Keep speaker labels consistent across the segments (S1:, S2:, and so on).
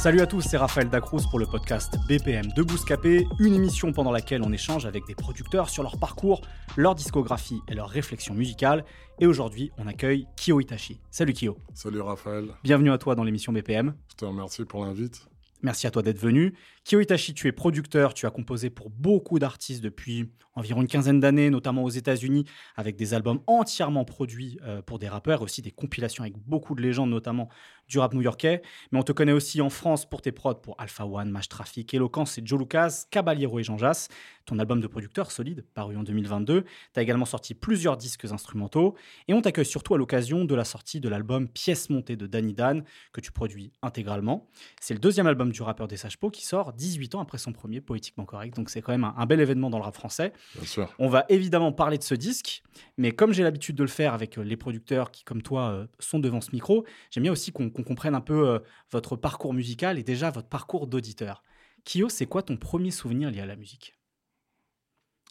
S1: Salut à tous, c'est Raphaël Dacruz pour le podcast BPM de Bouscapé, une émission pendant laquelle on échange avec des producteurs sur leur parcours, leur discographie et leur réflexion musicale. Et aujourd'hui, on accueille Kyo Itachi. Salut Kyo.
S2: Salut Raphaël,
S1: Bienvenue à toi dans l'émission BPM.
S2: je te remercie pour l'invite.
S1: Merci à toi d'être venu. Kyo Itachi, tu es producteur, tu as composé pour beaucoup d'artistes depuis environ une quinzaine d'années, notamment aux États-Unis, avec des albums entièrement produits euh, pour des rappeurs, aussi des compilations avec beaucoup de légendes, notamment du rap new-yorkais. Mais on te connaît aussi en France pour tes prods pour Alpha One, Mash Traffic, Eloquence et Joe Lucas, Caballero et Jean Jass. Ton album de producteur solide, paru en 2022. Tu as également sorti plusieurs disques instrumentaux. Et on t'accueille surtout à l'occasion de la sortie de l'album Pièce montée de Danny Dan, que tu produis intégralement. C'est le deuxième album du rappeur des Sages qui sort 18 ans après son premier, Poétiquement Correct. Donc c'est quand même un, un bel événement dans le rap français.
S2: Bien sûr.
S1: On va évidemment parler de ce disque, mais comme j'ai l'habitude de le faire avec euh, les producteurs qui, comme toi, euh, sont devant ce micro, j'aime bien aussi qu'on qu'on comprenne un peu euh, votre parcours musical et déjà votre parcours d'auditeur. Kyo, c'est quoi ton premier souvenir lié à la musique?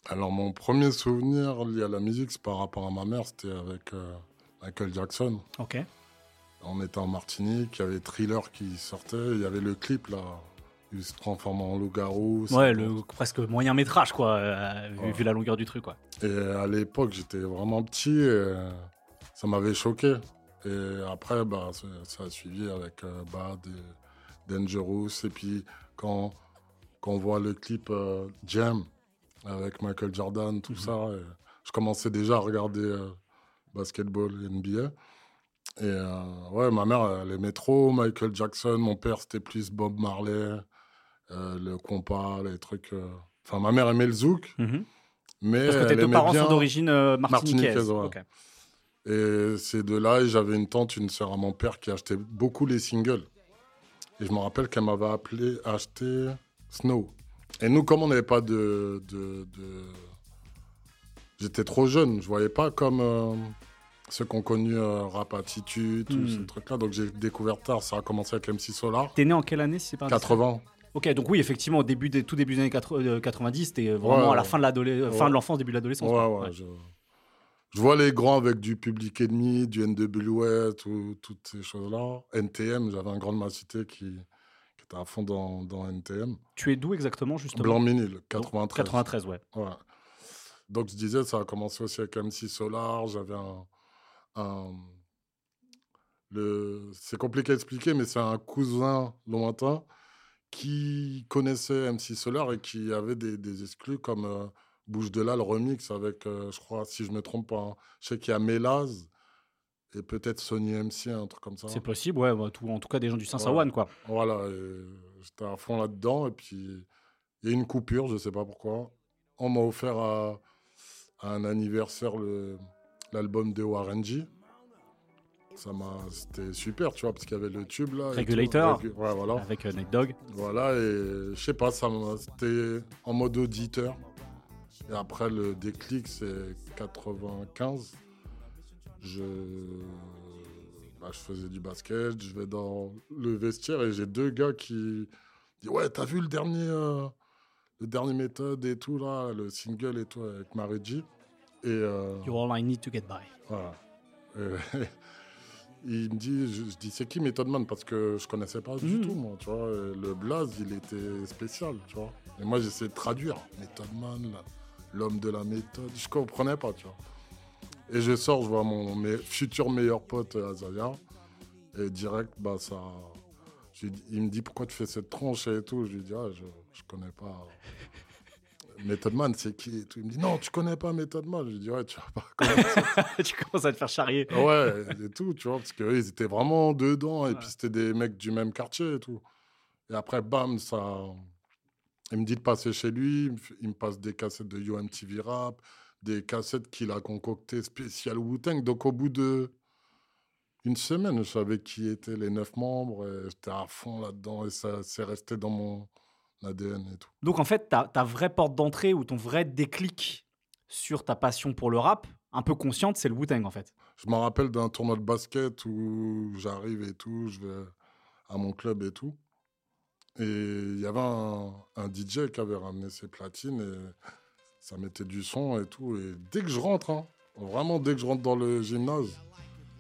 S2: Alors, mon premier souvenir lié à la musique, c'est par rapport à ma mère, c'était avec euh, Michael Jackson.
S1: Ok.
S2: On était en Martinique, il y avait Thriller qui sortait, il y avait le clip là, il se transforme en loup-garou.
S1: Ouais, le presque moyen métrage, quoi, euh, vu,
S2: Ouais.
S1: vu la longueur du truc, quoi.
S2: Et à l'époque, j'étais vraiment petit et ça m'avait choqué. Et après, bah, ça, a suivi avec euh, Bad et Dangerous. Et puis, quand, quand on voit le clip euh, Jam avec Michael Jordan, tout ça, et je commençais déjà à regarder euh, basketball NBA. Et euh, ouais, ma mère, elle aimait trop Michael Jackson. Mon père, c'était plus Bob Marley, euh, le compas, les trucs. euh. Enfin, ma mère aimait le zouk,
S1: Mhm.
S2: mais
S1: Parce que tes deux parents
S2: bien...
S1: sont d'origine euh, martiniquaise.
S2: Martiniquaise, ouais. Et c'est de là, et j'avais une tante, une sœur à mon père qui achetait beaucoup les singles. Et je me rappelle qu'elle m'avait appelé acheter Snow. Et nous, comme on n'avait pas de. de, de- J'étais trop jeune, je voyais pas comme euh, ceux qui ont connu euh, Rap Attitude, tout
S1: Hmm.
S2: ce truc-là. Donc j'ai découvert tard, ça a commencé avec MC Solar.
S1: T'es né en quelle année, si c'est pas indiscret
S2: 80.
S1: Ok, donc oui, effectivement, au début des, tout début des années 80, euh, 90, t'es vraiment
S2: Ouais,
S1: à la fin de l'adolescence,
S2: Ouais.
S1: fin de l'enfance, début de l'adolescence.
S2: Ouais, ouais, Je, je vois les grands avec du Public Enemy, du NWA, tout- toutes ces choses-là. NTM, j'avais un grand de ma cité qui, qui était à fond dans, dans NTM.
S1: Tu es d'où exactement, justement?
S2: Blanc-Minil, 93.
S1: 93, ouais.
S2: Ouais. Donc je disais, ça a commencé aussi avec MC Solar. J'avais un. un- le... C'est compliqué à expliquer, mais c'est un cousin lointain qui connaissait MC Solar et qui avait des, des exclus comme euh, Bouche de là, le remix avec, euh, je crois, si je me trompe pas, hein, je sais qu'il y a Mélaz et peut-être Sony MC, un truc comme ça.
S1: C'est possible, ouais, bah, tout- en tout cas des gens du 501,
S2: Ouais.
S1: quoi.
S2: Voilà, j'étais à fond là-dedans. Et puis, il y a une coupure, je ne sais pas pourquoi. On m'a offert à, à un anniversaire l'album de Warren G. Ça m'a, c'était super, tu vois, parce qu'il y avait le tube là. ouais, voilà.
S1: Avec euh, Nate Dogg.
S2: Voilà, et je sais pas, ça c'était en mode auditeur. Et après, le déclic, c'est 95. Je, bah, je faisais du basket, je vais dans le vestiaire et j'ai deux gars qui disent Ouais, t'as vu le dernier, euh, le dernier méthode et tout, là, le single et tout, avec Mary G. Et. euh,
S1: You're all I need to get by.
S2: voilà. Il me dit, je, je dis, c'est qui Method Man Parce que je connaissais pas du
S1: Mhm.
S2: tout, moi, tu vois. Et Le blaze, il était spécial, tu vois. Et moi, j'essayais de traduire. Method Man, là, l'homme de la méthode. Je comprenais pas, tu vois. Et je sors, je vois mon futur meilleur pote, euh, Azaya. Et direct, bah, ça... il me dit, pourquoi tu fais cette tronche et tout? Je lui dis, ah, je, je connais pas... Method Man, c'est qui et tout? Il me dit, non, tu connais pas Method Man. Je lui dis, ouais, tu vas pas
S1: tu commences à te faire charrier.
S2: Ouais, et tout, tu vois, parce qu'eux, ils étaient vraiment dedans, et puis c'était des mecs du même quartier et tout. Et après, bam, ça, Il me dit de passer chez lui, il me passe des cassettes de UMTV Rap, des cassettes qu'il a concoctées spécial Wu-Tang. Donc au bout de une semaine, je savais qui étaient les neuf membres, et j'étais à fond là-dedans, et ça c'est resté dans mon ADN et tout.
S1: Donc en fait, ta, ta vraie porte d'entrée ou ton vrai déclic sur ta passion pour le rap, un peu consciente, c'est le Wu-Tang en fait.
S2: Je me rappelle d'un tournoi de basket où j'arrive et tout, je vais à mon club et tout. Et il y avait un, un DJ qui avait ramené ses platines et ça mettait du son et tout. Et dès que je rentre, hein, vraiment dès que je rentre dans le gymnase,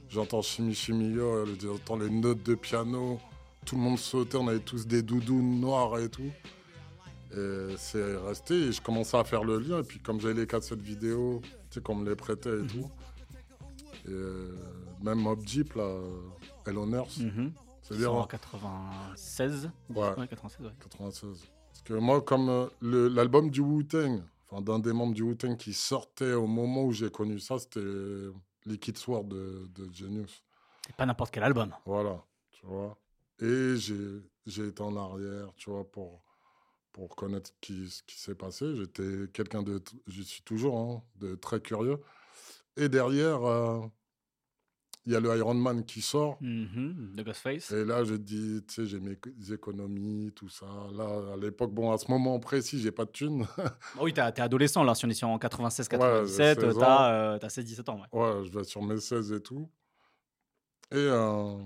S2: j'entends Chimi Chimi Yo, j'entends les notes de piano, tout le monde sautait, on avait tous des doudous noirs et tout. Et c'est resté et je commençais à faire le lien. Et puis comme j'avais les cassettes vidéo, tu sais, qu'on me les prêtait et tout. Et euh, même Mob Jeep, là, Hell on Earth, c'est-à-dire
S1: en 96.
S2: Ouais.
S1: Ouais, 96, ouais.
S2: 96. Parce que moi, comme euh, l'album du Wu-Tang, enfin d'un des membres du Wu-Tang qui sortait au moment où j'ai connu ça, c'était Liquid Sword de, de Genius.
S1: C'est pas n'importe quel album.
S2: Voilà, tu vois. Et j'ai été en arrière, tu vois, pour, pour connaître qui, ce qui s'est passé. J'étais quelqu'un de... Je suis toujours hein, de très curieux. Et derrière, euh, il y a le Iron Man qui sort.
S1: Mhm, de Ghostface.
S2: Et là, je dis, tu sais, j'ai mes économies, tout ça. Là, à l'époque, bon, à ce moment précis, j'ai pas de thunes.
S1: Ah oui, t'es adolescent là, si on est en 96,
S2: Ouais,
S1: 97,
S2: j'ai 16
S1: t'as euh, t'as 16-17 ans. Ouais.
S2: ouais, je vais sur mes 16 et tout. Et euh,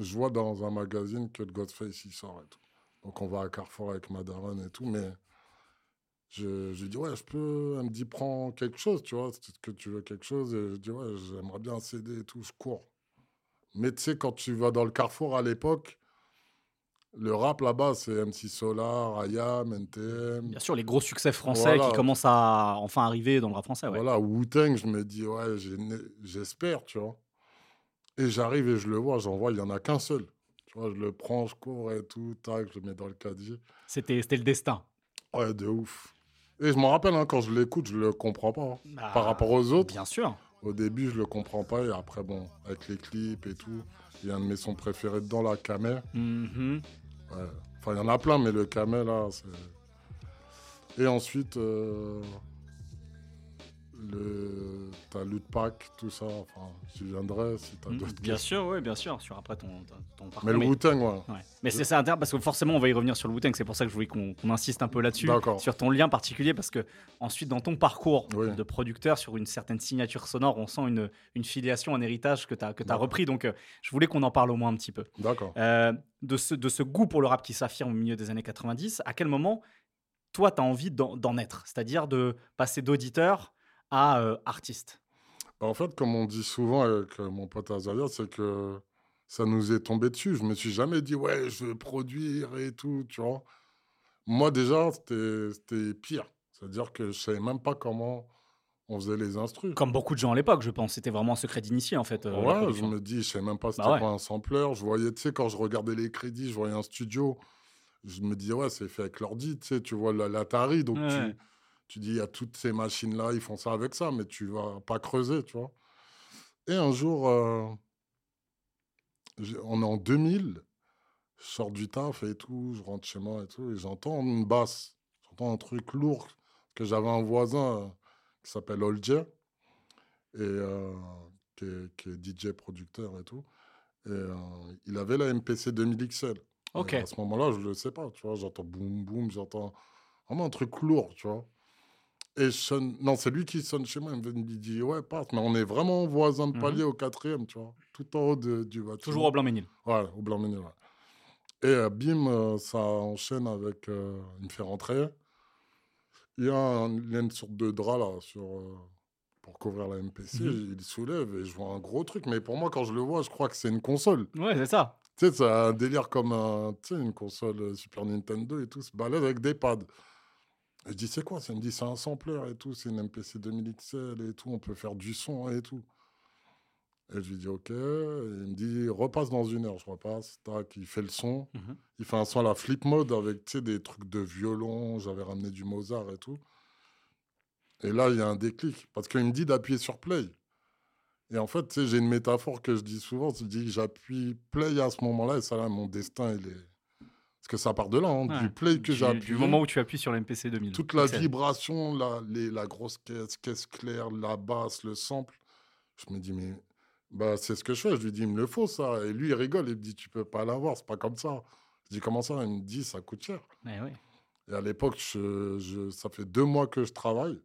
S2: je vois dans un magazine que le Godface, il sort et tout. Donc, on va à Carrefour avec ma daronne et tout. Mais je, je lui dis, ouais, je peux. Elle me dit, prends quelque chose, tu vois. Que tu veux quelque chose Et je dis, ouais, j'aimerais bien CD et tout. Je cours. Mais tu sais, quand tu vas dans le Carrefour à l'époque, le rap là-bas, c'est MC Solar, IAM, NTM.
S1: Bien sûr, les gros succès français
S2: Voilà.
S1: qui commencent à enfin arriver dans le rap français. Ouais.
S2: Voilà, Wu-Tang, je me dis, ouais, j'espère, tu vois. Et j'arrive et je le vois, j'en vois, il n'y en a qu'un seul. Tu vois, je le prends, je cours et tout, tac, je le mets dans le caddie.
S1: C'était le destin.
S2: Ouais, de ouf. Et je me rappelle, hein, quand je l'écoute, je le comprends pas. hein.
S1: Bah,
S2: Par rapport aux autres,
S1: Bien sûr.
S2: au début, je le comprends pas. Et après, bon, avec les clips et tout, il y a un de mes sons préférés dedans, la Camel.
S1: Mhm.
S2: Ouais. Enfin, il y en a plein, mais le Camel, là, c'est. Et ensuite, euh. T'as Loot Pack, tout ça. Enfin, tu viendrais si t'as
S1: Mhm.
S2: d'autres
S1: Bien sûr, oui, bien sûr. Sur après ton, ton, parcours.
S2: Mais le
S1: Mais-
S2: Wu-Tang, ouais.
S1: Mais c'est intéressant parce que forcément, on va y revenir sur le Wu-Tang. C'est pour ça que je voulais qu'on insiste un peu là-dessus, sur ton lien particulier, parce que ensuite, dans ton parcours
S2: Oui.
S1: de producteur, sur une certaine signature sonore, on sent une, une filiation, un héritage que tu as, repris. Donc, euh, je voulais qu'on en parle au moins un petit peu.
S2: D'accord.
S1: Euh, de, ce, de ce goût pour le rap qui s'affirme au milieu des années 90, à quel moment, toi, tu as envie d'en d'en être? C'est-à-dire de passer d'auditeur à euh, artiste
S2: Bah, En fait, comme on dit souvent avec euh, mon pote Azalia, c'est que ça nous est tombé dessus. Je me suis jamais dit, ouais, je veux produire et tout, tu vois. Moi, déjà, c'était pire. C'est-à-dire que je savais même pas comment on faisait les instrus.
S1: Comme beaucoup de gens à l'époque, je pense. C'était vraiment un secret d'initié, en fait. euh,
S2: Ouais, je me dis, je sais même pas c'était
S1: Bah ouais.
S2: quoi un sampler. Je voyais, tu sais, quand je regardais les crédits, je voyais un studio. Je me disais, ouais, c'est fait avec l'ordi, tu sais, tu vois la- l'Atari. Donc,
S1: Ouais, ouais.
S2: tu, tu dis, il y a toutes ces machines-là, ils font ça avec ça, mais tu vas pas creuser, tu vois. Et un jour, euh, on est en 2000, je sors du taf et tout, je rentre chez moi et tout, et j'entends une basse. J'entends un truc lourd, que j'avais un voisin euh, qui s'appelle Olger, et euh, qui, est, qui est DJ producteur et tout. Et euh, il avait la MPC 2000 XL. À ce moment-là, je le sais pas, tu vois, j'entends boum boum, j'entends vraiment un truc lourd, tu vois. Et je sonne... non, c'est lui qui sonne chez moi, il me dit ouais, parte, mais on est vraiment voisins de
S1: Mhm.
S2: palier au quatrième, tu vois, tout en haut de- du bâtiment.
S1: Toujours au Blanc-Ménil.
S2: Ouais, au Blanc-Ménil, ouais. Et euh, bim, euh, ça enchaîne avec. euh, il me fait rentrer. Il y a, un- il y a une sorte de drap là sur, pour couvrir la MPC.
S1: Mhm.
S2: Il soulève et je vois un gros truc. Mais pour moi, quand je le vois, je crois que c'est une console.
S1: Ouais, c'est ça.
S2: Tu sais, c'est un délire comme un, une console Super Nintendo et tout, se balade avec des pads. Je dis, c'est quoi? Ça Il me dit, c'est un sampler et tout, c'est une MPC 2000 XL et tout, on peut faire du son et tout. Et je lui dis, ok. Et il me dit, repasse dans une heure. Je repasse, tac, il fait le son.
S1: Mhm.
S2: Il fait un son à la flip mode avec, des trucs de violon. J'avais ramené du Mozart et tout. Et là, il y a un déclic. Parce qu'il me dit d'appuyer sur play. Et en fait, j'ai une métaphore que je dis souvent. Je dis, j'appuie play à ce moment-là et ça, là, mon destin, il est. Parce que ça part de là, hein,
S1: Ouais.
S2: du play que j'ai
S1: Du moment où tu appuies sur l'MPC 2000.
S2: toute la vibration, la, les- la grosse caisse, caisse claire, la basse, le sample. Je me dis, mais bah, c'est ce que je fais. Je lui dis, il me le faut ça. Et lui, il rigole. Il me dit, tu peux pas l'avoir, c'est pas comme ça. Je dis, comment ça Il me dit, ça coûte cher? Et à l'époque, je, je- ça fait deux mois que je travaille.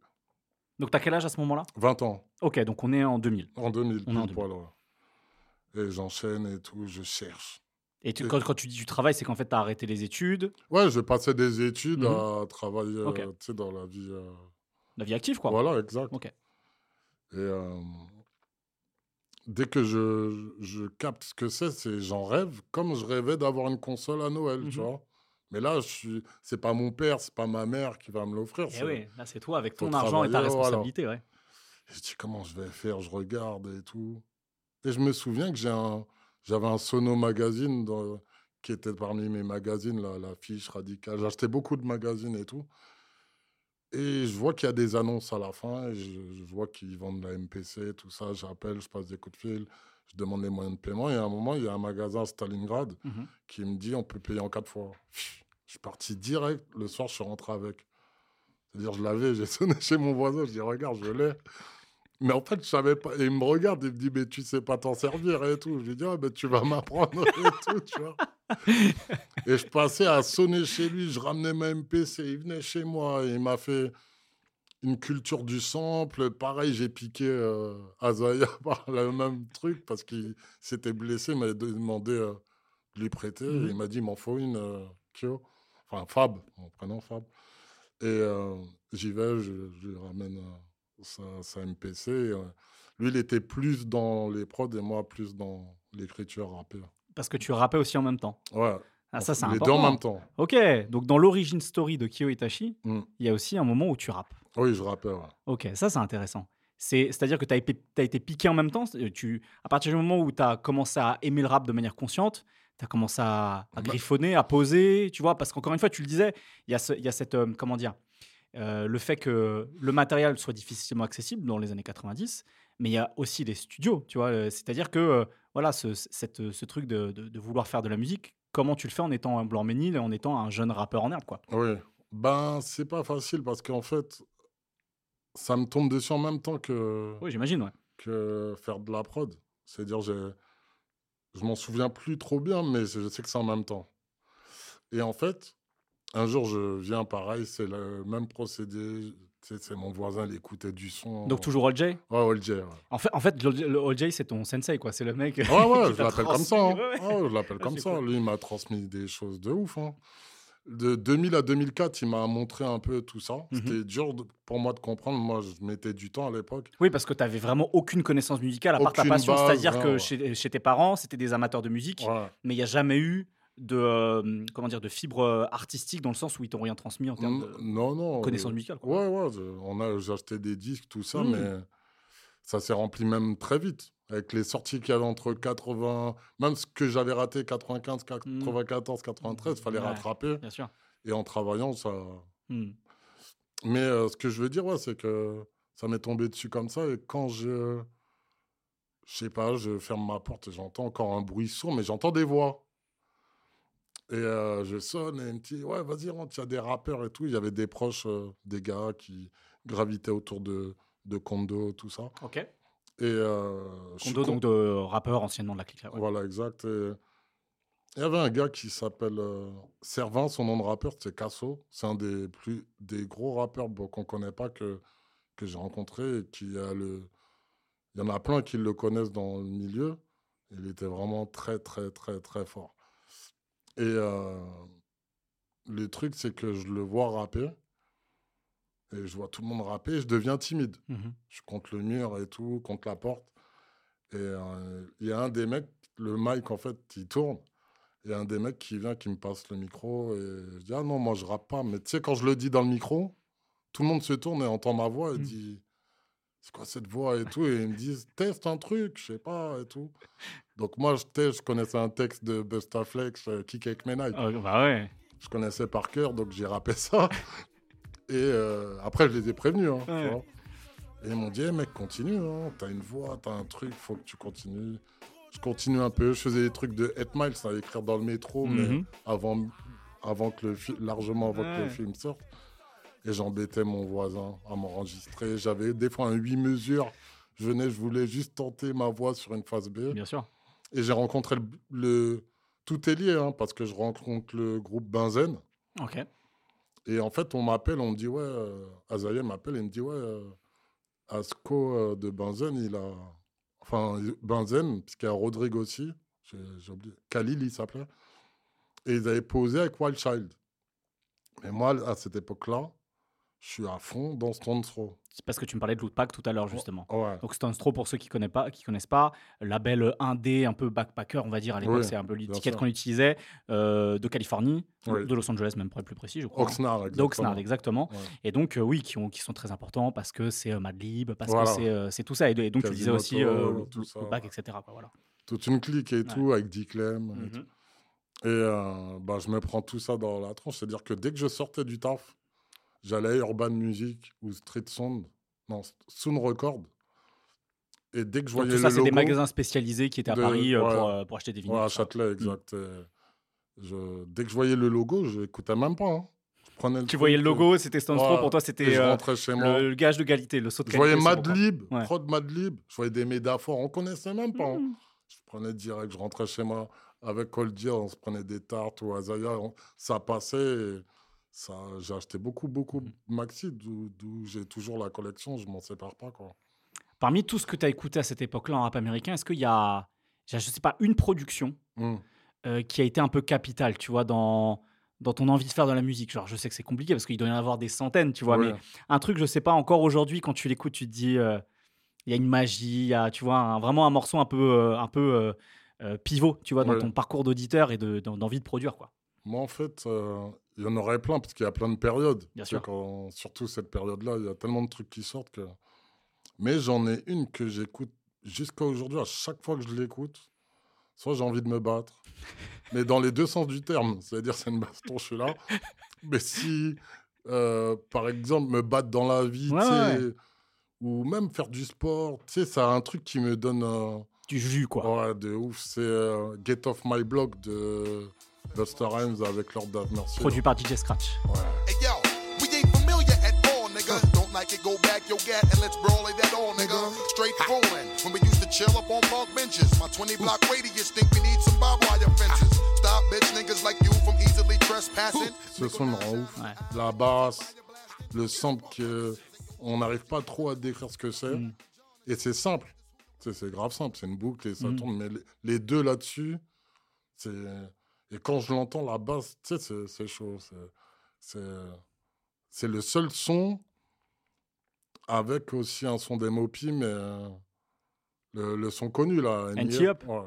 S1: Donc, tu as quel âge à ce moment-là?
S2: 20 ans,
S1: Ok, donc on est en 2000.
S2: en 2000,
S1: On est en
S2: pile poil, ouais. Et j'enchaîne et tout, je cherche.
S1: Et tu- quand, quand tu dis tu travailles, c'est qu'en fait, tu as arrêté les études,
S2: Ouais, je passais des études
S1: Mhm.
S2: à travailler euh, tu sais, dans la vie. euh,
S1: la vie active, quoi.
S2: Voilà, exact. Et euh, dès que je, je capte ce que c'est, c'est j'en rêve comme je rêvais d'avoir une console à Noël, tu vois. Mais là, je suis, c'est pas mon père, c'est pas ma mère qui va me l'offrir.
S1: Eh oui, là, c'est toi avec ton argent et ta
S2: travailler, voilà.
S1: responsabilité, ouais.
S2: Et je dis comment je vais faire, je regarde et tout. Et je me souviens que j'ai un, j'avais un Sono magazine dans- qui était parmi mes magazines, la, la fiche radicale. J'achetais beaucoup de magazines et tout. Et je vois qu'il y a des annonces à la fin. Et je, je vois qu'ils vendent la MPC, tout ça. J'appelle, je passe des coups de fil, je demande les moyens de paiement. Et à un moment, il y a un magasin à Stalingrad
S1: Mhm.
S2: qui me dit on peut payer en quatre fois. Je suis parti direct. Le soir, je suis rentré avec. C'est-à-dire, je l'avais, j'ai sonné chez mon voisin, je dis regarde, je l'ai. Mais en fait, je savais pas. Et il me regarde, il me dit mais tu sais pas t'en servir et tout. Je lui dis ah, ben, tu vas m'apprendre et tout, tu vois. Et je passais à sonner chez lui, je ramenais ma MPC, il venait chez moi et il m'a fait une culture du sample. Pareil, j'ai piqué euh, Azaya par le même truc parce qu'il s'était blessé, il m'avait demandé euh, de lui prêter.
S1: Mhm.
S2: Et il m'a dit, il m'en faut une, euh, Kyo. Enfin, Fab, mon prénom Fab. Et euh, j'y vais, je, je lui ramène euh, sa, sa MPC. euh, lui, il était plus dans les prods et moi, plus dans l'écriture rappée.
S1: Parce que tu rappais aussi en même temps.
S2: Ouais,
S1: Ah, ça, c'est
S2: les
S1: important.
S2: deux en même temps.
S1: Ok, donc dans l'origine story de Kyo Itachi,
S2: Mm.
S1: il y a aussi un moment où tu rappes.
S2: Oui, je rappelle. ouais.
S1: Ok, ça c'est intéressant. C'est- C'est-à-dire que tu as, été piqué en même temps. Tu, à partir du moment où tu as commencé à aimer le rap de manière consciente, tu as commencé à, à
S2: Bah
S1: griffonner, à poser, tu vois, parce qu'encore une fois, tu le disais, il y a, ce- y a cette, euh, comment dire, euh, le fait que le matériel soit difficilement accessible dans les années 90, mais il y a aussi les studios, tu vois. euh, C'est-à-dire que, euh, voilà, ce, cette- ce truc de, de- de vouloir faire de la musique, comment tu le fais en étant un blanc ménil et en étant un jeune rappeur en herbe, quoi?
S2: Oui. Ben, c'est pas facile parce qu'en fait, ça me tombe dessus en même temps que,
S1: Oui, j'imagine, ouais.
S2: que faire de la prod. C'est-à-dire, j'ai- je m'en souviens plus trop bien, mais je sais que c'est en même temps. Et en fait, un jour, je viens pareil, c'est le même procédé. C'est mon voisin, il écoutait du son.
S1: Donc toujours All J?
S2: Ouais, Old J, ouais.
S1: En fait, en fait le, le OJ, c'est ton sensei, quoi. C'est le mec.
S2: Ouais, ouais,
S1: qui
S2: je l'appelle comme ça. hein.
S1: ouais. Ouais,
S2: je l'appelle
S1: Ah,
S2: comme ça.
S1: cool.
S2: Lui, il m'a transmis des choses de ouf. hein. De 2000 à 2004, il m'a montré un peu tout ça.
S1: Mhm.
S2: C'était dur pour moi de comprendre. Moi, je mettais du temps à l'époque.
S1: Oui, parce que tu n'avais vraiment aucune connaissance musicale à part ta passion. C'est-à-dire que
S2: ouais, ouais.
S1: chez, chez tes parents, c'était des amateurs de musique, mais il n'y a jamais eu de, euh, comment dire, de fibre artistique dans le sens où ils t'ont rien transmis en termes de
S2: Non, non.
S1: connaissance
S2: euh,
S1: musicale. quoi.
S2: Ouais, ouais. je- on a, j'ai acheté des disques, tout ça,
S1: Mhm.
S2: mais ça s'est rempli même très vite. Avec les sorties qu'il y avait entre 80, même ce que j'avais raté 95, 94, 93, il fallait.
S1: Ouais.
S2: rattraper.
S1: Bien sûr.
S2: Et en travaillant, ça.
S1: Hmm.
S2: Mais euh, ce que je veux dire, ouais, c'est que ça m'est tombé dessus comme ça. Et quand je. Je sais pas, je ferme ma porte et j'entends encore un bruit sourd, mais j'entends des voix. Et euh, je sonne et il me dit Ouais, vas-y, rentre, il y a des rappeurs et tout. Il y avait des proches, euh, des gars qui gravitaient autour de, de Kondo, tout ça.
S1: Ok.
S2: Et. euh,
S1: Kondo,
S2: con-
S1: donc de rappeur anciennement de la clique. là, ouais.
S2: Voilà, exact. Et il y avait un gars qui s'appelle Servin, son nom de rappeur, c'est Casso. C'est un des plus des gros rappeurs bon, qu'on connaît pas que, que j'ai rencontré et qui a le. Il y en a plein qui le connaissent dans le milieu. Il était vraiment très, très, très, très fort. Et euh, le truc, c'est que je le vois rapper. Et je vois tout le monde rapper. Je deviens timide
S1: Mhm.
S2: je suis contre le mur et tout, contre la porte. Et euh, il y a un des mecs, le mic en fait, il tourne. Il y a un des mecs qui vient, qui me passe le micro. Et je dis, ah non, moi je rappe pas. Mais tu sais, quand je le dis dans le micro, tout le monde se tourne et entend ma voix et
S1: Mm.
S2: dit, c'est quoi cette voix et tout. Et ils me disent, teste un truc, je sais pas et tout. Donc moi, je je connaissais un texte de Bustaflex, euh, Kick Me Night.
S1: Ah, bah ouais.
S2: Je connaissais par cœur, donc j'ai rappé ça. Et euh, après, je les ai prévenus. hein, tu
S1: Ouais.
S2: vois. Et ils m'ont dit, Eh, mec, continue. Hein. T'as une voix, t'as un truc, faut que tu continues. Je continue un peu. Je faisais des trucs de 8 miles à écrire dans le métro, mais
S1: Mhm.
S2: avant avant que le largement avant que le film sorte. Et j'embêtais mon voisin à m'enregistrer. J'avais des fois un 8 mesures. Je venais, je voulais juste tenter ma voix sur une phase B.
S1: Bien sûr.
S2: Et j'ai rencontré le, le- Tout est lié, hein, parce que je rencontre le groupe Benzen.
S1: Ok.
S2: Et en fait, on m'appelle, on me dit, ouais, euh, m'appelle et me dit, ouais, euh, Asco euh, de Benzen, il a. Enfin, Benzen, puisqu'il y a Rodrigue aussi, j'ai oublié, Khalil, il s'appelait. Et ils avaient posé avec Wild Child. Mais moi, à cette époque-là, je suis à fond dans Stones Throw.
S1: C'est parce que tu me parlais de Lootpack tout à l'heure, justement.
S2: Ouais.
S1: Donc Stones Throw, pour ceux qui ne connaissent pas, qui connaissent pas, label 1D, un peu backpacker, on va dire à l'époque,
S2: Oui,
S1: c'est un peu l'étiquette qu'on utilisait, euh, de Californie,
S2: Oui.
S1: de Los Angeles même pour être plus précis, je crois.
S2: Oxnard, exactement.
S1: D'Oxnard, exactement.
S2: Ouais.
S1: Et donc, euh, oui, qui, ont, qui sont très importants parce que c'est euh, Madlib, parce
S2: Voilà.
S1: que c'est euh, c'est tout ça. Et, et donc, tu disais aussi. Lootpack, etc. quoi, voilà.
S2: Toute une clique et
S1: Ouais.
S2: tout, avec Dick Clem. et
S1: Mhm.
S2: tout. Et bah, je me prends tout ça dans la tronche. C'est-à-dire que dès que je sortais du taf, j'allais à Urban Music ou Street Sound, non, Sound Record. Et dès que je
S1: Donc,
S2: voyais
S1: tout ça, c'est des
S2: logo,
S1: magasins spécialisés qui étaient à
S2: de-
S1: Paris euh,
S2: ouais.
S1: pour, euh, pour acheter des vinyles.
S2: ouais, à. Châtelet, exact. Et je, dès que je voyais le logo, je n'écoutais même pas. hein. Je prenais le
S1: Tu voyais le logo, c'était Stones
S2: Ouais.
S1: Throw, pour toi, c'était euh, le, le gage de qualité, le saut de
S2: Je voyais. Madlib,
S1: Ouais.
S2: prod Madlib, je voyais des métaphores, on connaissait même pas. hein.
S1: Mhm.
S2: Je prenais direct, je rentrais chez moi avec Coldier, on se prenait des tartes ou Azaya, on- ça passait. et ça, j'ai acheté beaucoup, beaucoup de maxi, d'où j'ai toujours la collection, je m'en sépare pas. Quoi.
S1: Parmi tout ce que tu as écouté à cette époque-là en rap américain, est-ce qu'il y a, je sais pas, une production
S2: Hmm.
S1: euh, qui a été un peu capitale, tu vois, dans, dans ton envie de faire de la musique? Genre, je sais que c'est compliqué parce qu'il doit y en avoir des centaines, tu vois,
S2: Ouais.
S1: mais un truc, je sais pas, encore aujourd'hui, quand tu l'écoutes, tu te dis, euh, il y a une magie, y a, tu vois, un- vraiment un morceau un peu, euh, un peu pivot, tu vois, dans
S2: Ouais.
S1: ton parcours d'auditeur et de- d'en- d'envie de produire, quoi.
S2: Moi, en fait, euh, il y en aurait plein, parce qu'il y a plein de périodes.
S1: Bien sûr.
S2: quand- surtout cette période-là, il y a tellement de trucs qui sortent que. Mais j'en ai une que j'écoute jusqu'à aujourd'hui. À chaque fois que je l'écoute, soit j'ai envie de me battre, mais dans les deux sens du terme. C'est-à-dire, c'est une baston, je suis là. Mais si, euh, par exemple, me battre dans la vie,
S1: Ouais, ouais.
S2: ou même faire du sport, tu sais, ça a un truc qui me donne. euh,
S1: Du jus, quoi.
S2: Ouais, de ouf. C'est euh, Get Off My Block de Buster Rhymes avec Lord of Mercy.
S1: Produit par DJ Scratch.
S3: Hey yo, we ain't familiar at all, nigga. Don't like it, go back your gat and let's brawl it that all, nigga. Straight foreign. When we used to chill up on park benches, my 20 block radius think we need some barbed wire fences. Stop bitch niggas like you from easily trespassing.
S2: Ce son me rend ouf.
S1: Ouais.
S2: La basse, le sample que on n'arrive pas trop à décrire ce que c'est.
S1: Mm.
S2: Et c'est simple. C'est grave simple, c'est une boucle et ça
S1: Mm.
S2: tourne. Mais les deux là-dessus, c'est. Et quand je l'entends, la basse, tu sais, c'est- chaud. c'est- le seul son avec aussi un son d'M.O.P., mais euh, le, le son connu là.
S1: NT Up.
S2: ouais.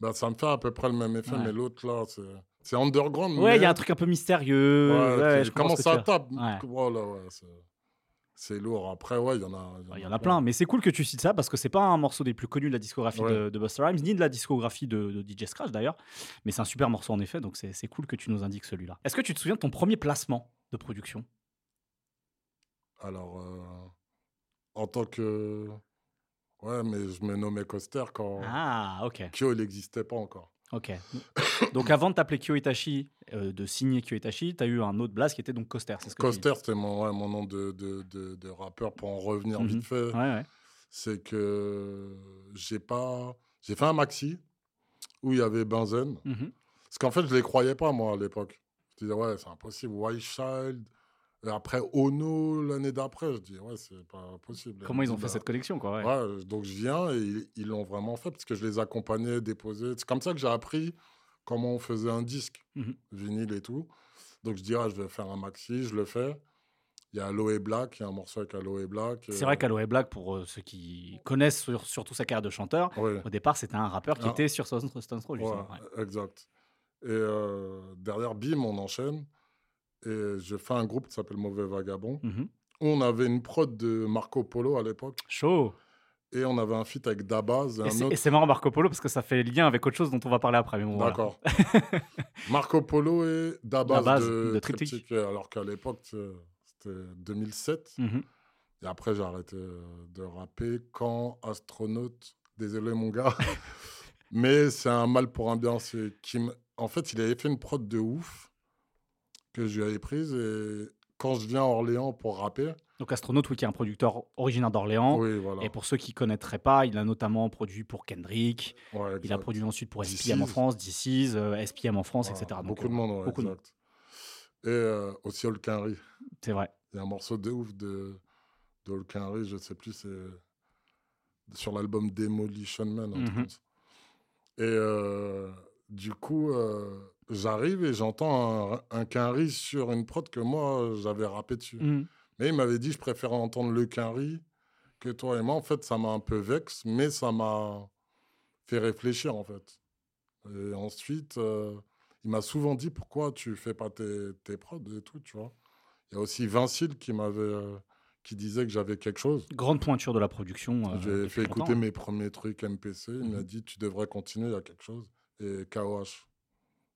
S2: Bah, ça me fait à peu près le même effet,
S1: Ouais.
S2: mais l'autre là, c'est c'est underground.
S1: Ouais, il y a un truc un peu mystérieux.
S2: Ouais,
S1: Ouais,
S2: qui-
S1: je
S2: comment ça tape. Voilà, ouais, c'est- lourd. Après, ouais, il y en a.
S1: Il y en a plein, mais c'est cool que tu cites ça parce que c'est pas un morceau des plus connus de la discographie
S2: Ouais.
S1: de, de Busta Rhymes, ni de la discographie de, de DJ Scratch d'ailleurs. Mais c'est un super morceau en effet, donc c'est cool que tu nous indiques celui-là. Est-ce que tu te souviens de ton premier placement de production?
S2: Alors, euh, en tant que. Ouais, mais je me nommais Coster quand
S1: Ah, ok.
S2: Kyo, il n'existait pas encore.
S1: Ok. donc avant de t'appeler Kyo Itachi, euh, de signer Kyo Itachi, tu as eu un autre blast qui était donc Coster. c'est ce que.
S2: Coster, c'était mon, ouais, mon nom de, de, de, de rappeur pour en revenir
S1: Mhm.
S2: vite fait.
S1: Ouais, ouais.
S2: C'est que j'ai pas. J'ai fait un maxi où il y avait Benzen.
S1: Mhm.
S2: Parce qu'en fait, je les croyais pas, moi, à l'époque. Je disais, ouais, c'est impossible. White Child. Et après, Ono, l'année d'après, je dis, ouais, c'est pas possible.
S1: Comment ils ont fait
S2: bah,
S1: cette connexion quoi ouais.
S2: Ouais, donc je viens et ils- l'ont vraiment fait parce que je les accompagnais, déposais. C'est comme ça que j'ai appris comment on faisait un disque,
S1: Mhm.
S2: vinyle et tout. Donc je dis, ah, je vais faire un maxi, je le fais. Il y a Aloe Black, il y a un morceau avec Aloe Black.
S1: C'est vrai qu'Aloe Black, pour euh, ceux qui connaissent sur- surtout sa carrière de chanteur, au départ c'était un rappeur qui
S2: Ah.
S1: était sur Stone Stone Throw,
S2: ouais,
S1: justement. ouais.
S2: exact. Et euh, derrière, bim, on enchaîne. Et je fais un groupe qui s'appelle Mauvais Vagabond.
S1: Mhm.
S2: On avait une prod de Marco Polo à l'époque.
S1: Chaud.
S2: Et on avait un feat avec Dabaz et
S1: c'est-
S2: autre.
S1: marrant Marco Polo parce que ça fait lien avec autre chose dont on va parler après. bon, voilà.
S2: D'accord. Marco Polo et Dabaz,
S1: Dabaz
S2: de,
S1: de Triptych.
S2: Triptych, alors qu'à l'époque, c'était 2007.
S1: Mhm.
S2: Et après, j'ai arrêté euh, de rapper quand Astronaute, désolé mon gars, mais c'est un mal pour un bien. C'est En fait, il avait fait une prod de ouf que je lui avais prise. Et quand je viens à Orléans pour rapper,
S1: Donc Astronaute, oui, qui est un producteur originaire d'Orléans.
S2: oui, voilà.
S1: Et pour ceux qui ne connaîtraient pas, il a notamment produit pour Kendrick.
S2: Ouais,
S1: Il a produit ensuite pour SPM en
S2: Is.
S1: France, DC's, euh, SPM en France,
S2: Voilà,
S1: etc. Donc,
S2: beaucoup de
S1: euh,
S2: monde, ouais,
S1: beaucoup de-
S2: exact. Et euh, aussi Olkinry.
S1: C'est vrai.
S2: Il y a un morceau de ouf de, de Olkinry, je sais plus, c'est sur l'album Demolition Man. truc
S1: Mhm.
S2: Et euh, du coup, euh, j'arrive et j'entends un, un Quinry sur une prod que moi, j'avais rappé dessus.
S1: Mhm.
S2: Mais il m'avait dit, je préfère entendre le Quinry que toi et moi. En fait, ça m'a un peu vexe, mais ça m'a fait réfléchir, en fait. Et ensuite, euh, il m'a souvent dit, pourquoi tu fais pas tes, tes prods et tout, tu vois. Il y a aussi Vincile qui m'avait... euh, qui disait que j'avais quelque chose.
S1: Grande pointure de la production. euh,
S2: J'ai fait
S1: longtemps.
S2: écouter mes premiers trucs MPC. Il m'a
S1: Mhm.
S2: dit, tu devrais continuer, il y a quelque chose. Et KOH.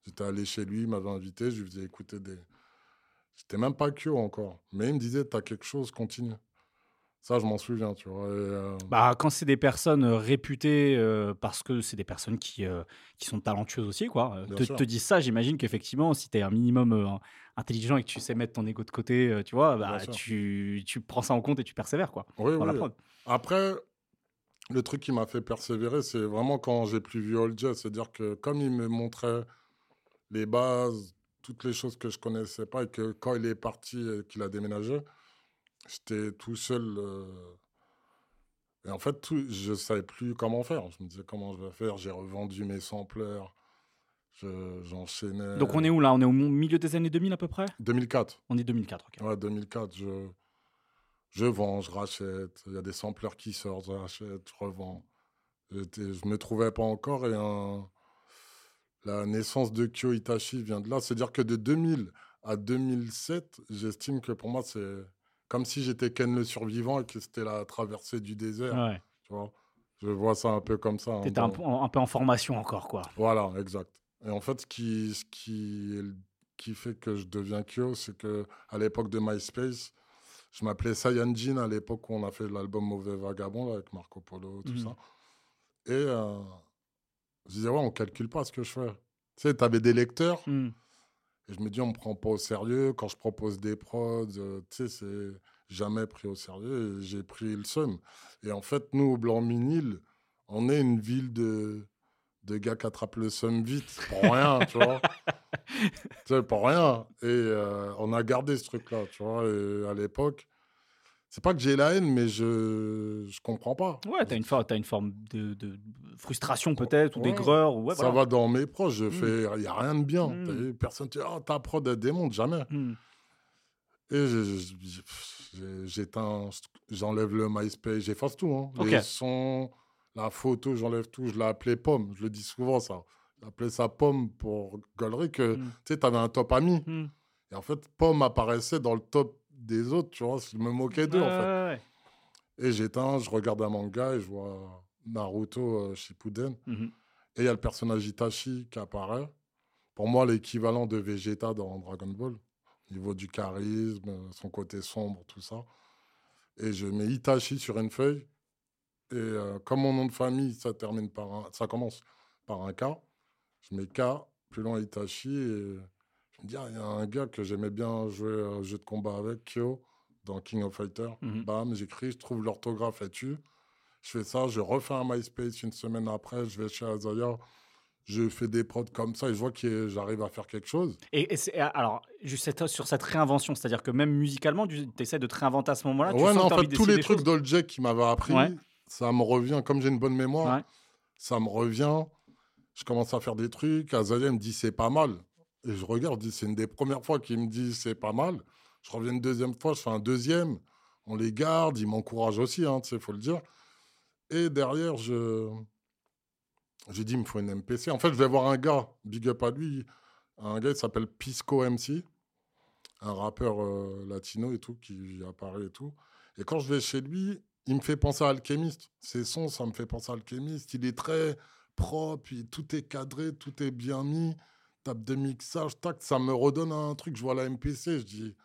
S2: J'étais allé chez lui, il m'avait invité, je lui faisais écouter des. J'étais même pas Kyo encore. Mais il me disait, t'as quelque chose, continue. Ça, je m'en souviens, tu vois. et, euh,
S1: Bah, quand c'est des personnes euh, réputées euh, parce que c'est des personnes qui, euh, qui sont talentueuses aussi, quoi. te, te disent ça, j'imagine qu'effectivement, si tu es un minimum intelligent et que tu sais mettre ton ego de côté, tu vois, bah, tu, tu prends ça en compte et tu persévères, quoi,
S2: oui,
S1: la
S2: oui.
S1: prod.
S2: Après, le truc qui m'a fait persévérer, c'est vraiment quand j'ai plus vu Old Jet. C'est-à-dire que comme il me montrait les bases, toutes les choses que je connaissais pas, et que quand il est parti et qu'il a déménagé, j'étais tout seul. euh, Et en fait, tout, je savais plus comment faire. Je me disais comment je vais faire? J'ai revendu mes sampleurs. Je- J'enchaînais.
S1: Donc on est où là? On est au milieu des années 2000 à peu près?
S2: 2004.
S1: On est 2004, ok.
S2: Ouais, 2004, je, je vends, je rachète. Il y a des sampleurs qui sortent, je rachète, je revends. Je me trouvais pas encore et un- la naissance de Kyo Itachi vient de là. C'est-à-dire que de 2000 à 2007, j'estime que pour moi, c'est comme si j'étais Ken le survivant et que c'était la traversée du désert.
S1: Ouais.
S2: Tu vois? Je vois ça un peu comme ça. hein,
S1: un, peu en- un peu en formation encore, quoi.
S2: voilà, exact. Et en fait, ce qui, ce qui, est le- qui fait que je deviens Kyo, c'est que à l'époque de MySpace, je m'appelais Saiyajin à l'époque où on a fait l'album Mauvais Vagabond là, avec Marco Polo, tout
S1: Mhm.
S2: ça. Et euh, je disais, ouais, on calcule pas ce que je fais. Tu sais, tu avais des lecteurs,
S1: Hmm.
S2: et je me dis, on me prend pas au sérieux. Quand je propose des prods, euh, tu sais, c'est jamais pris au sérieux. J'ai pris le seum. Et en fait, nous, au Blanc-Minil, on est une ville de, de gars qui attrapent le seum vite, pour rien, tu vois. Tu sais, pour rien. Et euh, on a gardé ce truc-là, tu vois. Et à l'époque, c'est pas que j'ai la haine, mais je, je comprends pas.
S1: Ouais, t'as une, for- t'as une forme de, de frustration peut-être, ou d'aigreur. ou ouais,
S2: ça
S1: voilà.
S2: va dans mes proches, je
S1: Mm.
S2: fais, il n'y a rien de bien.
S1: Mm.
S2: Vu, Personne ne dit, oh, ta prod, elle démonte, jamais.
S1: Hmm.
S2: Et j'éteins, j'enlève le MySpace, j'efface tout. Hein. Les sons, la photo, j'enlève tout. Je l'ai appelé Pomme, je le dis souvent ça. J'ai appelé ça Pomme pour galerie que,
S1: Mm.
S2: tu sais, tu avais un top ami. Et en fait, Pomme apparaissait dans le top des autres, tu vois. Je me moquais d'eux, en fait.
S1: Ouais,
S2: Et j'éteins, je regarde un manga et je vois Naruto euh, Shippuden.
S1: Mhm.
S2: Et il y a le personnage Itachi qui apparaît. Pour moi, l'équivalent de Vegeta dans Dragon Ball. Au niveau du charisme, son côté sombre, tout ça. Et je mets Itachi sur une feuille. Et euh, comme mon nom de famille, ça, termine par un, ça commence par un K, je mets K, plus loin Itachi. Et il y a un gars que j'aimais bien jouer au jeu de combat avec, Kyo, dans King of Fighters.
S1: Mhm.
S2: Bam, j'écris, je trouve l'orthographe tu. Je fais ça, je refais un MySpace une semaine après, je vais chez Azaya, je fais des prods comme ça et je vois que j'arrive à faire quelque chose.
S1: Et, alors, juste sur cette réinvention, c'est-à-dire que même musicalement, tu essaies de te réinventer à ce moment-là.
S2: ouais, non, en fait, tous les trucs
S1: choses.
S2: d'Oldjack qui m'avait appris,
S1: Ouais.
S2: ça me revient, comme j'ai une bonne mémoire,
S1: Ouais.
S2: ça me revient. Je commence à faire des trucs. Azaya me dit c'est pas mal. Et je regarde, c'est une des premières fois qu'il me dit c'est pas mal. Je reviens une deuxième fois, je fais un deuxième. On les garde, ils m'encouragent aussi, hein, il faut le dire. Et derrière, je. J'ai dit, il me faut une MPC. En fait, je vais voir un gars, big up à lui. Un gars, il s'appelle Pisco MC. Un rappeur euh, latino et tout, qui apparaît et tout. Et quand je vais chez lui, il me fait penser à Alchemist. Ses sons, ça me fait penser à Alchemist. Il est très propre, tout est cadré, tout est bien mis. Tape de mixage, tac, ça me redonne un truc. Je vois la MPC, je dis,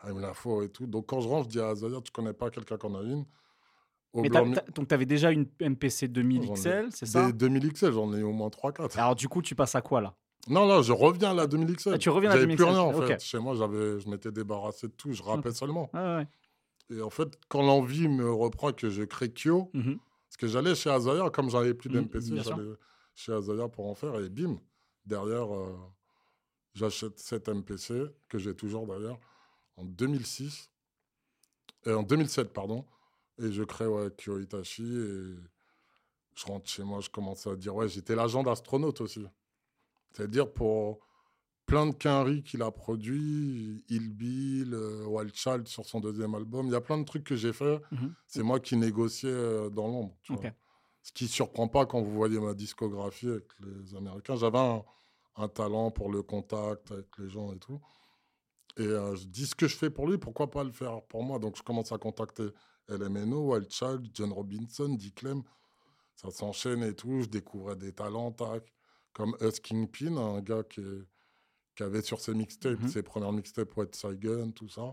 S2: ah, il me la faut et tout. Donc quand je rentre, je dis à Azaya, tu connais pas quelqu'un qu'on a une?
S1: Mais
S2: blanc-
S1: t'as- t'as- donc, tu avais déjà une MPC 2000
S2: J'en ai-
S1: XL, c'est ça?
S2: Des 2000 XL, j'en ai au moins 3-4.
S1: Alors, du coup, tu passes à quoi là?
S2: Non, non, je reviens à la 2017.
S1: Ah, tu reviens à la
S2: J'avais plus
S1: 2017,
S2: rien, en fait. Chez moi, j'avais, je m'étais débarrassé de tout. Je rappais seulement.
S1: Ouais, ouais.
S2: Et en fait, quand l'envie me reprend que je crée Kyo,
S1: Mhm.
S2: parce que j'allais chez Azaya, comme j'avais plus d'MPC,
S1: sûr.
S2: j'allais chez Azaya pour en faire. Et bim, derrière, euh, j'achète cet MPC, que j'ai toujours d'ailleurs, en 2006. Et en 2007, pardon. Et je crée ouais, Kyo Itachi. Et je rentre chez moi, je commence à dire, ouais, j'étais l'agent d'astronaute aussi. C'est-à-dire pour plein de quinries qu'il a produits, Il Bill, euh, Wild Child sur son deuxième album. Il y a plein de trucs que j'ai fait.
S1: Mhm.
S2: C'est moi qui négociais euh, dans l'ombre. Ce qui surprend pas quand vous voyez ma discographie avec les Américains. J'avais un, un talent pour le contact avec les gens et tout. Et euh, je dis ce que je fais pour lui, pourquoi pas le faire pour moi? Donc je commence à contacter LMNO, Wild Child, John Robinson, Dick Clem. Ça s'enchaîne et tout. Je découvrais des talents, tac. Comme Us Kingpin, un gars qui, est- qui avait sur ses mixtapes,
S1: Mhm.
S2: ses premières mixtapes, Wet Saigon, tout ça.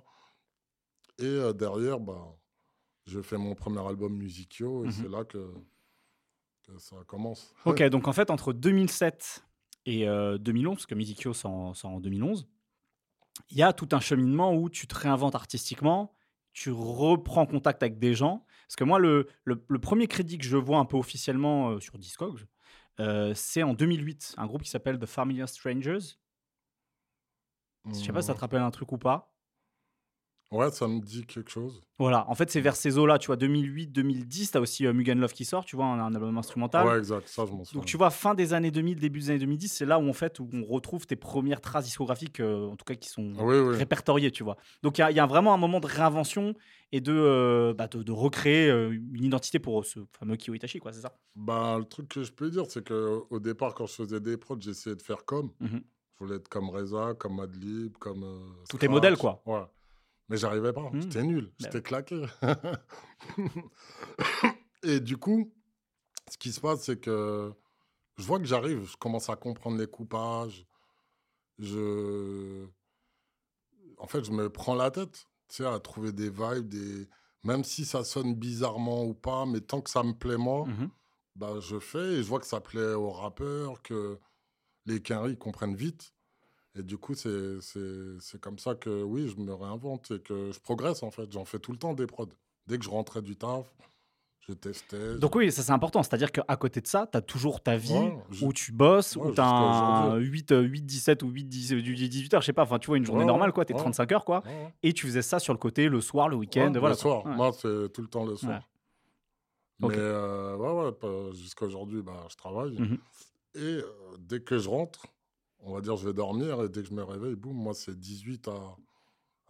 S2: Et euh, derrière, bah, je fais mon premier album Musicio et
S1: Mhm.
S2: c'est là que, que ça commence.
S1: Ok, donc en fait, entre 2007 et euh, 2011, parce que Musicio sort en, en 2011, il y a tout un cheminement où tu te réinventes artistiquement, tu reprends contact avec des gens. Parce que moi, le, le- le premier crédit que je vois un peu officiellement euh, sur Discogs, euh, c'est en 2008, un groupe qui s'appelle The Familiar Strangers. Je sais pas si ça te rappelle un truc ou pas.
S2: Ouais, ça me dit quelque chose.
S1: Voilà, en fait, c'est vers ces eaux-là, tu vois, 2008-2010, tu as aussi euh, Mugen Love qui sort, tu vois, un, un album instrumental.
S2: Ouais, exact, ça je m'en souviens.
S1: Donc tu vois, fin des années 2000, début des années 2010, c'est là où en fait où on retrouve tes premières traces discographiques, euh, en tout cas qui sont
S2: Oui, oui.
S1: répertoriées, tu vois. Donc il y a- il y, a vraiment un moment de réinvention et de, euh, bah, de, de recréer euh, une identité pour ce fameux Kyo Itachi, quoi, c'est ça?
S2: Bah, le truc que je peux dire, c'est que au départ, quand je faisais des prods, j'essayais de faire comme.
S1: Mhm.
S2: Je voulais être comme Reza, comme Madlib, comme.
S1: Tous tes modèles, quoi.
S2: Ouais. Mais j'arrivais pas.
S1: Mhm.
S2: J'étais nul.
S1: Bah
S2: J'étais claqué. Et du coup, ce qui se passe, c'est que je vois que j'arrive, je commence à comprendre les coupages. Je. En fait, je me prends la tête, tu sais, à trouver des vibes, des. Même si ça sonne bizarrement ou pas, mais tant que ça me plaît moi,
S1: Mhm.
S2: bah, je fais et je vois que ça plaît aux rappeurs, que les quinries comprennent vite. Et du coup, c'est c'est- c'est comme ça que oui, je me réinvente et que je progresse en fait. J'en fais tout le temps des prods. Dès que je rentrais du taf, je testais.
S1: Donc oui, ça c'est important, c'est-à-dire qu'à côté de ça, tu as toujours ta vie
S2: Ouais,
S1: où tu bosses,
S2: ouais,
S1: où tu as un
S2: aujourd'hui.
S1: 8, euh, 8, 17 ou 8, 10, 18 heures, je sais pas, enfin tu vois, une journée
S2: Ouais,
S1: normale, quoi, tu es
S2: ouais.
S1: 35 heures, quoi. Et tu faisais ça sur le côté, le soir, le week-end, voilà.
S2: le soir. Moi, c'est tout le temps le soir. Mais euh, ouais, ouais, jusqu'à aujourd'hui, bah, je travaille.
S1: Mhm.
S2: Et euh, dès que je rentre, on va dire, je vais dormir. Et dès que je me réveille, boum, moi, c'est 18 à,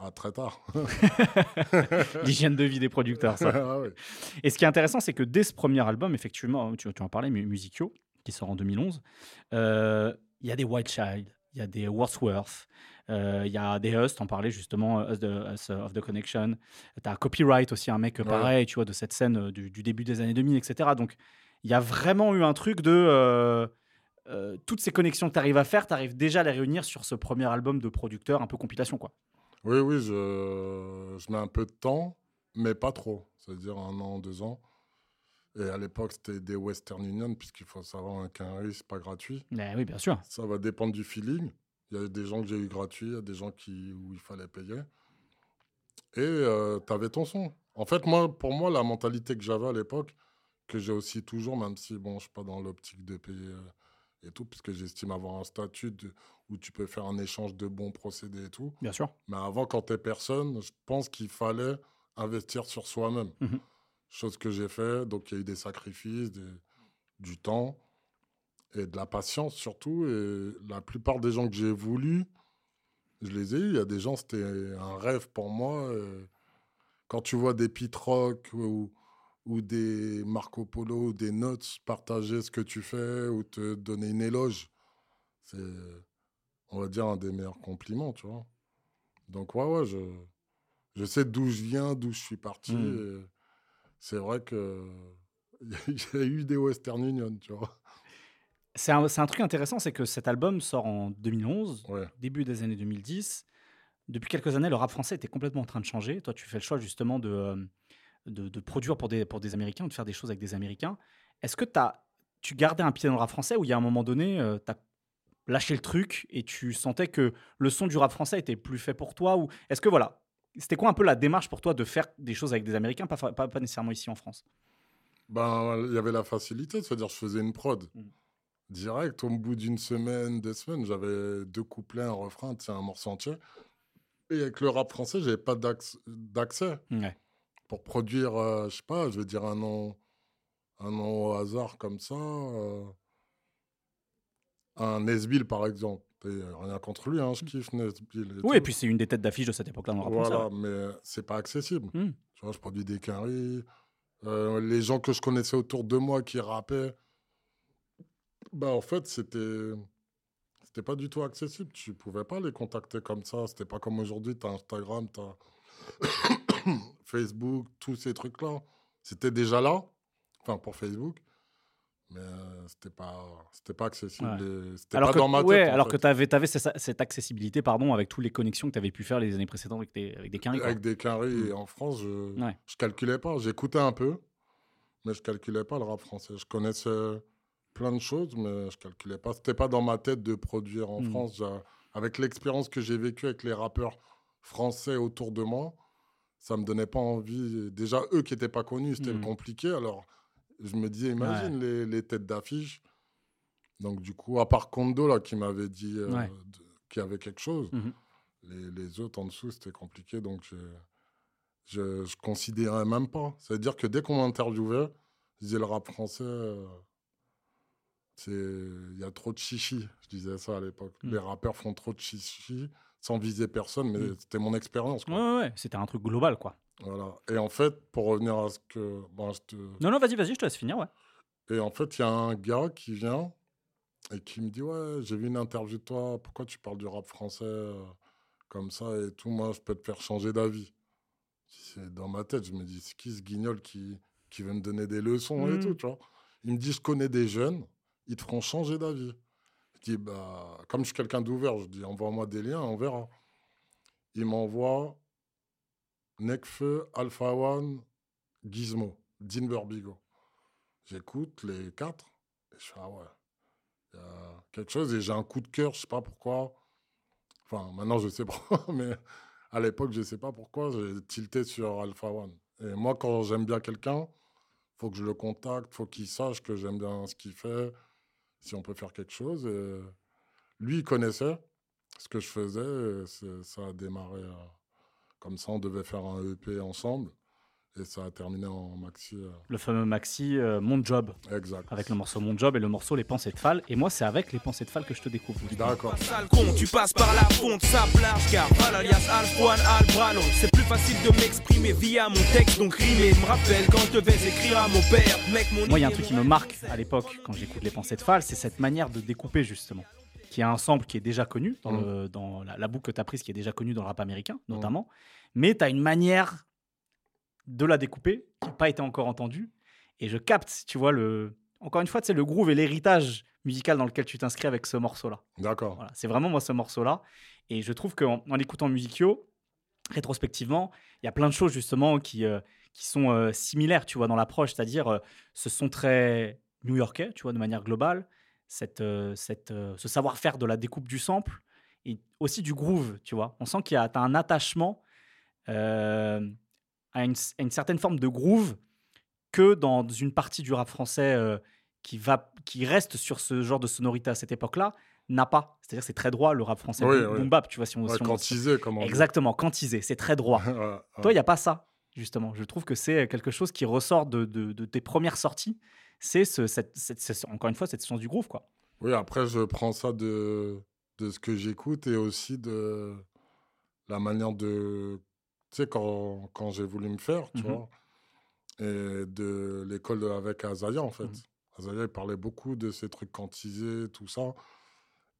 S2: à très tard.
S1: L'hygiène de vie des producteurs, ça.
S2: Ah.
S1: Et ce qui est intéressant, c'est que dès ce premier album, effectivement, tu, tu en parlais, Mu- Musicio, qui sort en 2011, euh, il y a des White Child, il y a des Wordsworth, euh, il y a des Us, t'en parlais justement, Us, the- Us of the Connection. Tu as Copyright aussi, un mec euh,
S2: Ouais.
S1: pareil, tu vois, de cette scène du, du début des années 2000, etc. Donc, il y a vraiment eu un truc de. euh, euh, toutes ces connexions que tu arrives à faire, tu arrives déjà à les réunir sur ce premier album de producteur, un peu compilation, quoi.
S2: Oui, oui, je, je mets un peu de temps, mais pas trop. C'est-à-dire un an, deux ans. Et à l'époque, c'était des Western Union, puisqu'il faut savoir qu'un riz, c'est pas gratuit.
S1: Mais oui, bien sûr.
S2: Ça va dépendre du feeling. Il y a des gens que j'ai eu gratuits, il y a des gens qui, où il fallait payer. Et tu avais ton son. En fait, moi, pour moi, la mentalité que j'avais à l'époque, que j'ai aussi toujours, même si bon, je ne suis pas dans l'optique de payer euh, et tout, puisque j'estime avoir un statut de- où tu peux faire un échange de bons procédés et tout.
S1: Bien sûr.
S2: Mais avant, quand tu es personne, je pense qu'il fallait investir sur soi-même.
S1: Mhm.
S2: Chose que j'ai fait. Donc, il y a eu des sacrifices, des- du temps et de la patience surtout. Et la plupart des gens que j'ai voulu, je les ai eus. Il y a des gens, c'était un rêve pour moi. et Quand tu vois des Pete Rock ou, ou des Marco Polo ou des notes partager ce que tu fais ou te donner une éloge, c'est, on va dire, un des meilleurs compliments, tu vois. Donc, ouais, ouais, je, je sais d'où je viens, d'où je suis parti.
S1: Mm.
S2: et C'est vrai que il y a eu des Western Union, tu vois.
S1: C'est un, c'est un truc intéressant, c'est que cet album sort en 2011,
S2: Ouais.
S1: début des années 2010. Depuis quelques années, le rap français était complètement en train de changer. Toi, tu fais le choix justement de, euh, de, de produire pour des, pour des Américains, ou de faire des choses avec des Américains. Est-ce que t'as, tu gardais un pied dans le rap français ou il y a un moment donné, tu as lâché le truc et tu sentais que le son du rap français était plus fait pour toi ou est-ce que voilà, c'était quoi un peu la démarche pour toi de faire des choses avec des Américains, pas, pas, pas nécessairement ici en France?
S2: Ben, il y avait la facilité, c'est-à-dire je faisais une prod.
S1: Mm.
S2: Direct, au bout d'une semaine, deux semaines, j'avais deux couplets, un refrain, un morceau entier. Et avec le rap français, j'avais pas d'acc- d'accès
S1: Ouais.
S2: Pour produire, euh, je sais pas, je vais dire un nom, un nom au hasard comme ça. euh, un Nesbill, par exemple. Et, euh, rien contre lui, hein, je kiffe Nesbill.
S1: Oui,
S2: tout.
S1: et puis c'est une des têtes d'affiche de cette époque-là rap
S2: Voilà,
S1: français.
S2: mais c'est pas accessible.
S1: Hmm.
S2: Tu vois, je produis des. Euh, les gens que je connaissais autour de moi qui rappaient, bah en fait, c'était c'était pas du tout accessible. Tu pouvais pas les contacter comme ça. C'était pas comme aujourd'hui, tu as Instagram, tu as Facebook, tous ces trucs-là. C'était déjà là, enfin pour Facebook, mais euh, c'était pas c'était pas accessible.
S1: Ouais.
S2: C'était
S1: Alors
S2: pas
S1: que,
S2: dans ma tête.
S1: ouais, alors
S2: fait.
S1: que tu avais, cette, cette accessibilité pardon, avec toutes les connexions que tu avais pu faire les années précédentes avec des, avec des quoi.
S2: Avec des quinries
S1: Mm.
S2: et en France, je,
S1: Ouais.
S2: je calculais pas. J'écoutais un peu, mais je calculais pas le rap français. Je connaissais plein de choses, mais je calculais pas. C'était pas dans ma tête de produire en
S1: Mm.
S2: France. Avec l'expérience que j'ai vécue avec les rappeurs français autour de moi, ça me donnait pas envie. Déjà, eux qui étaient pas connus, c'était
S1: Mm.
S2: compliqué. Alors, je me disais, imagine les, les têtes d'affiche. Donc, du coup, à part Kondo, là, qui m'avait dit euh,
S1: Ouais.
S2: qu'il y avait quelque chose,
S1: Mhm.
S2: les, les autres en dessous, c'était compliqué. Donc, je, je, je considérais même pas. C'est-à-dire que dès qu'on m'interviewait, je disais le rap français, euh, c'est il y a trop de chichi. Je disais ça à l'époque.
S1: Mm.
S2: Les rappeurs font trop de chichi sans viser personne, mais
S1: Mm.
S2: c'était mon expérience.
S1: Ouais, ouais, ouais, c'était un truc global, quoi.
S2: Voilà. Et en fait, pour revenir à ce que. bon, je te-
S1: Non, non, vas-y, vas-y, je te laisse finir, ouais.
S2: Et en fait, il y a un gars qui vient et qui me dit Ouais, j'ai vu une interview de toi, pourquoi tu parles du rap français euh, comme ça et tout Moi, je peux te faire changer d'avis. C'est dans ma tête, je me dis C'est qui ce guignol qui, qui veut me donner des leçons et
S1: Mhm.
S2: tout, tu vois Il me dit Je connais des jeunes, ils te feront changer d'avis. Dis Bah, comme je suis quelqu'un d'ouvert, je dis Envoie-moi des liens, on verra. Il m'envoie Nekfeu, Alpha One, Gizmo, Dean Burbigo. J'écoute les quatre et je fais ah ouais, quelque chose et j'ai un coup de cœur, je sais pas pourquoi. Enfin, maintenant je sais pourquoi, mais à l'époque je sais pas pourquoi, j'ai tilté sur Alpha One. Et moi, quand j'aime bien quelqu'un, faut que je le contacte, faut qu'il sache que j'aime bien ce qu'il fait, si on peut faire quelque chose. Et lui, il connaissait ce que je faisais, ça a démarré euh, comme ça. On devait faire un EP ensemble et ça a terminé en maxi. euh,
S1: Le fameux maxi euh, Mon Job,
S2: exact.
S1: avec le morceau Mon Job et le morceau Les Pensées de Fall. Et moi, c'est avec Les Pensées de Fall que je te découvre.
S2: D'accord.
S4: Tu passes par la fonte, ça plage car alias Albrano. C'est plus facile de m'exprimer via mon texte, donc. Me rappelle quand je devais écrire à mon père, mec, mon
S1: Moi, il y a un truc qui me marque à l'époque quand j'écoute Les Pensées de Fall, c'est cette manière de découper justement. Qui est un sample qui est déjà connu dans,
S2: Mm.
S1: le- dans la, la boucle que tu as prise, qui est déjà connue dans le rap américain notamment. Mais tu as une manière de la découper qui n'a pas été encore entendue. Et je capte, tu vois, le. Encore une fois, c'est le groove et l'héritage musical dans lequel tu t'inscris avec ce morceau-là.
S2: D'accord.
S1: Voilà, c'est vraiment moi ce morceau-là. Et je trouve qu'en en écoutant Musicio, rétrospectivement, il y a plein de choses justement qui, euh, qui sont euh, similaires, tu vois, dans l'approche. C'est-à-dire, euh, ce sont très new-yorkais, tu vois, de manière globale. Cette, cette, ce savoir-faire de la découpe du sample et aussi du groove, tu vois. On sent qu'il y a t'as un attachement euh, à, une, à une certaine forme de groove que dans une partie du rap français euh, qui, va, qui reste sur ce genre de sonorité à cette époque-là n'a pas. C'est-à-dire c'est très droit le rap français,
S2: Oui, oui.
S1: boom bap, tu vois. Si on,
S2: Ouais,
S1: si on-
S2: quantisé, comme on dit.
S1: Exactement, quantisé, c'est très droit. Toi, il n'y a pas ça, justement. Je trouve que c'est quelque chose qui ressort de, de- de tes premières sorties. C'est ce, cette, cette- cette- encore une fois cette science du groove, quoi.
S2: Oui, après, je prends ça de, de ce que j'écoute et aussi de la manière de. Tu sais, quand, quand j'ai voulu me faire, tu
S1: Mhm.
S2: vois, et de l'école avec Azaya, en fait.
S1: Mhm.
S2: Azaya, il parlait beaucoup de ces trucs quantisés, tout ça.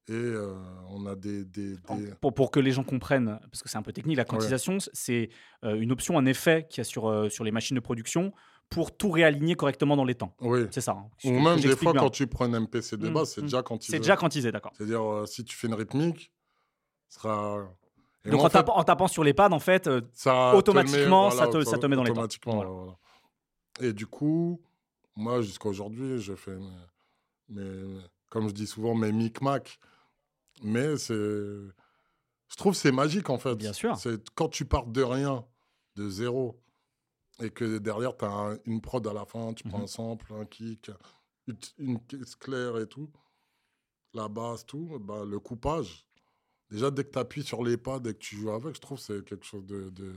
S2: Et euh, on a des. des, des-
S1: Pour, pour que les gens comprennent, parce que c'est un peu technique, la quantisation, c'est euh, une option, un effet qu'il y a sur, euh, sur les machines de production pour tout réaligner correctement dans les temps.
S2: Oui.
S1: C'est ça. hein.
S2: Ou même des fois,
S1: bien.
S2: quand tu prends un MPC de
S1: Mhm,
S2: base, c'est
S1: mhm.
S2: déjà quantisé.
S1: C'est déjà quantisé, d'accord.
S2: C'est-à-dire, si tu fais une rythmique, ce sera. Et
S1: Donc
S2: moi,
S1: en, tapant, en tapant sur les pads, en fait, euh,
S2: ça te
S1: automatiquement,
S2: met-
S1: ça te- ça te met dans les
S2: automatiquement,
S1: Voilà.
S2: voilà. Et du coup, moi, jusqu'à aujourd'hui, je fais mes, mes- comme je dis souvent, mes micmacs Mais c'est. Je trouve que c'est magique en fait.
S1: Bien sûr.
S2: C'est quand tu pars de rien, de zéro, et que derrière tu as une prod à la fin, tu prends
S1: Mhm.
S2: un sample, un kick, une, une caisse claire et tout, la basse, tout, bah, le coupage. Déjà, dès que tu appuies sur les pas, dès que tu joues avec, je trouve que c'est quelque chose de, de,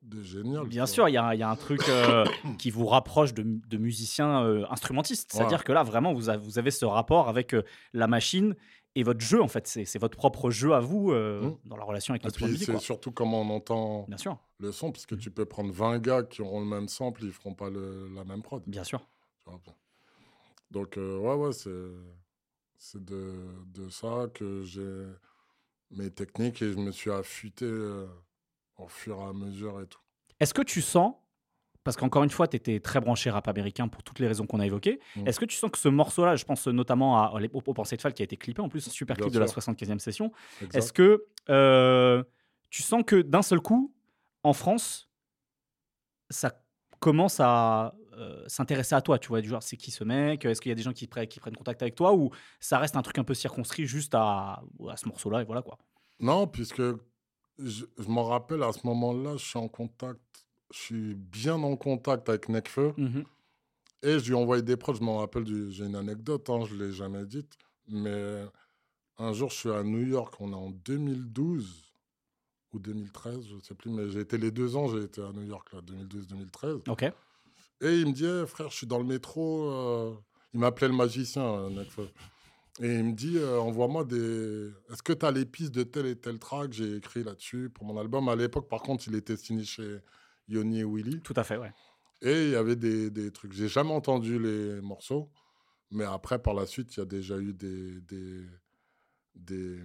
S2: de génial.
S1: Bien sûr, il y, y a un truc euh, qui vous rapproche de, de musiciens euh, instrumentistes. C'est-à-dire que là, vraiment, vous, avez- vous avez ce rapport avec euh, la machine et votre jeu, en fait. C'est votre propre jeu à vous euh,
S2: Mm.
S1: dans la relation avec
S2: Et
S1: l'instrument de
S2: puis, c'est surtout comment on entend
S1: Bien sûr,
S2: le son, parce que
S1: Mhm.
S2: tu peux prendre 20 gars qui auront le même sample, ils feront pas le- la même prod.
S1: bien sûr.
S2: Donc, ouais, ouais, c'est, c'est de, de ça que j'ai mes techniques et je me suis affûté euh, au fur et à mesure et tout.
S1: Est-ce que tu sens, parce qu'encore une fois, tu étais très branché rap américain pour toutes les raisons qu'on a évoquées,
S2: Mm.
S1: est-ce que tu sens que ce morceau-là, je pense notamment à, au, au Pensée de Fall qui a été clippé en plus, un super
S2: Bien
S1: clip de la
S2: sûr.
S1: 75e session, est-ce que euh, tu sens que d'un seul coup, en France, ça commence à euh, s'intéresser à toi, tu vois, du genre c'est qui ce mec Est-ce qu'il y a des gens qui, pre- qui prennent contact avec toi ou ça reste un truc un peu circonscrit juste à, à ce morceau-là et voilà quoi
S2: Non, puisque je, je m'en rappelle à ce moment-là, je suis en contact, je suis bien en contact avec Necfeu.
S1: Mhm.
S2: Et je lui ai envoyé des prods, je m'en rappelle, j'ai une anecdote, hein, je ne l'ai jamais dite. Mais un jour, je suis à New York, on est en 2012 ou 2013, je ne sais plus, mais j'ai été les deux ans, j'ai été à New York, là, 2012-2013.
S1: Ok.
S2: Et il me dit, Eh, frère, je suis dans le métro. euh, Il m'appelait le magicien, Nekfeu. Et il me dit, euh, envoie-moi des. Est-ce que tu as les pistes de tel et tel track? J'ai écrit là-dessus pour mon album. À l'époque, par contre, il était signé chez Yoni et Willy.
S1: Tout à fait, ouais.
S2: Et il y avait des, des trucs. J'ai jamais entendu les morceaux. Mais après, par la suite, il y a déjà eu des, des, des,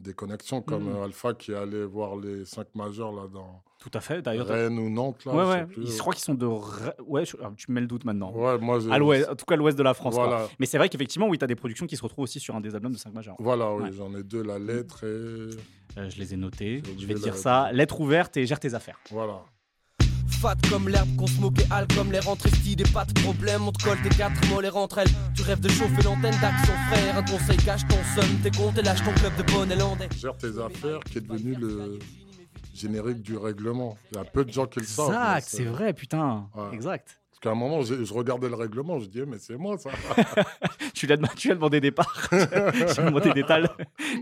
S2: des connexions comme
S1: Mhm.
S2: euh, Alpha qui allait voir les cinq majeurs là dans
S1: Tout à fait. D'ailleurs,
S2: Rennes ou Nantes. Là,
S1: ouais, ouais.
S2: plus.
S1: Je crois qu'ils sont de. Ouais, je- ah, tu me mets le doute maintenant.
S2: Ouais, moi,
S1: À l'ouest, en tout cas, l'ouest de la France.
S2: Voilà.
S1: Mais c'est vrai qu'effectivement, oui, tu as des productions qui se retrouvent aussi sur un des albums de 5 majeurs.
S2: Voilà, oui, j'en ai deux, la lettre et.
S1: Euh, je les ai notés. Je vais te dire ça. Lettre ouverte et gère tes affaires.
S2: Voilà.
S4: Fat comme l'herbe qu'on smoke et hal comme les rentrées et pas de problème, on te colle tes quatre mollets entre elles. Tu rêves de chauffer l'antenne d'action frère, un conseil cache ton somme, tes comptes et lâche ton club de bonnet landais.
S2: Gère tes affaires qui est devenu le générique du règlement. Il y a peu de gens qui le savent.
S1: Exact, c'est vrai, putain.
S2: Ouais.
S1: Exact.
S2: Parce qu'à un moment, je regardais le règlement, je disais, mais c'est moi ça.
S1: Tu lui as, dem- tu lui as demandé des parts. tu as demandé des tales.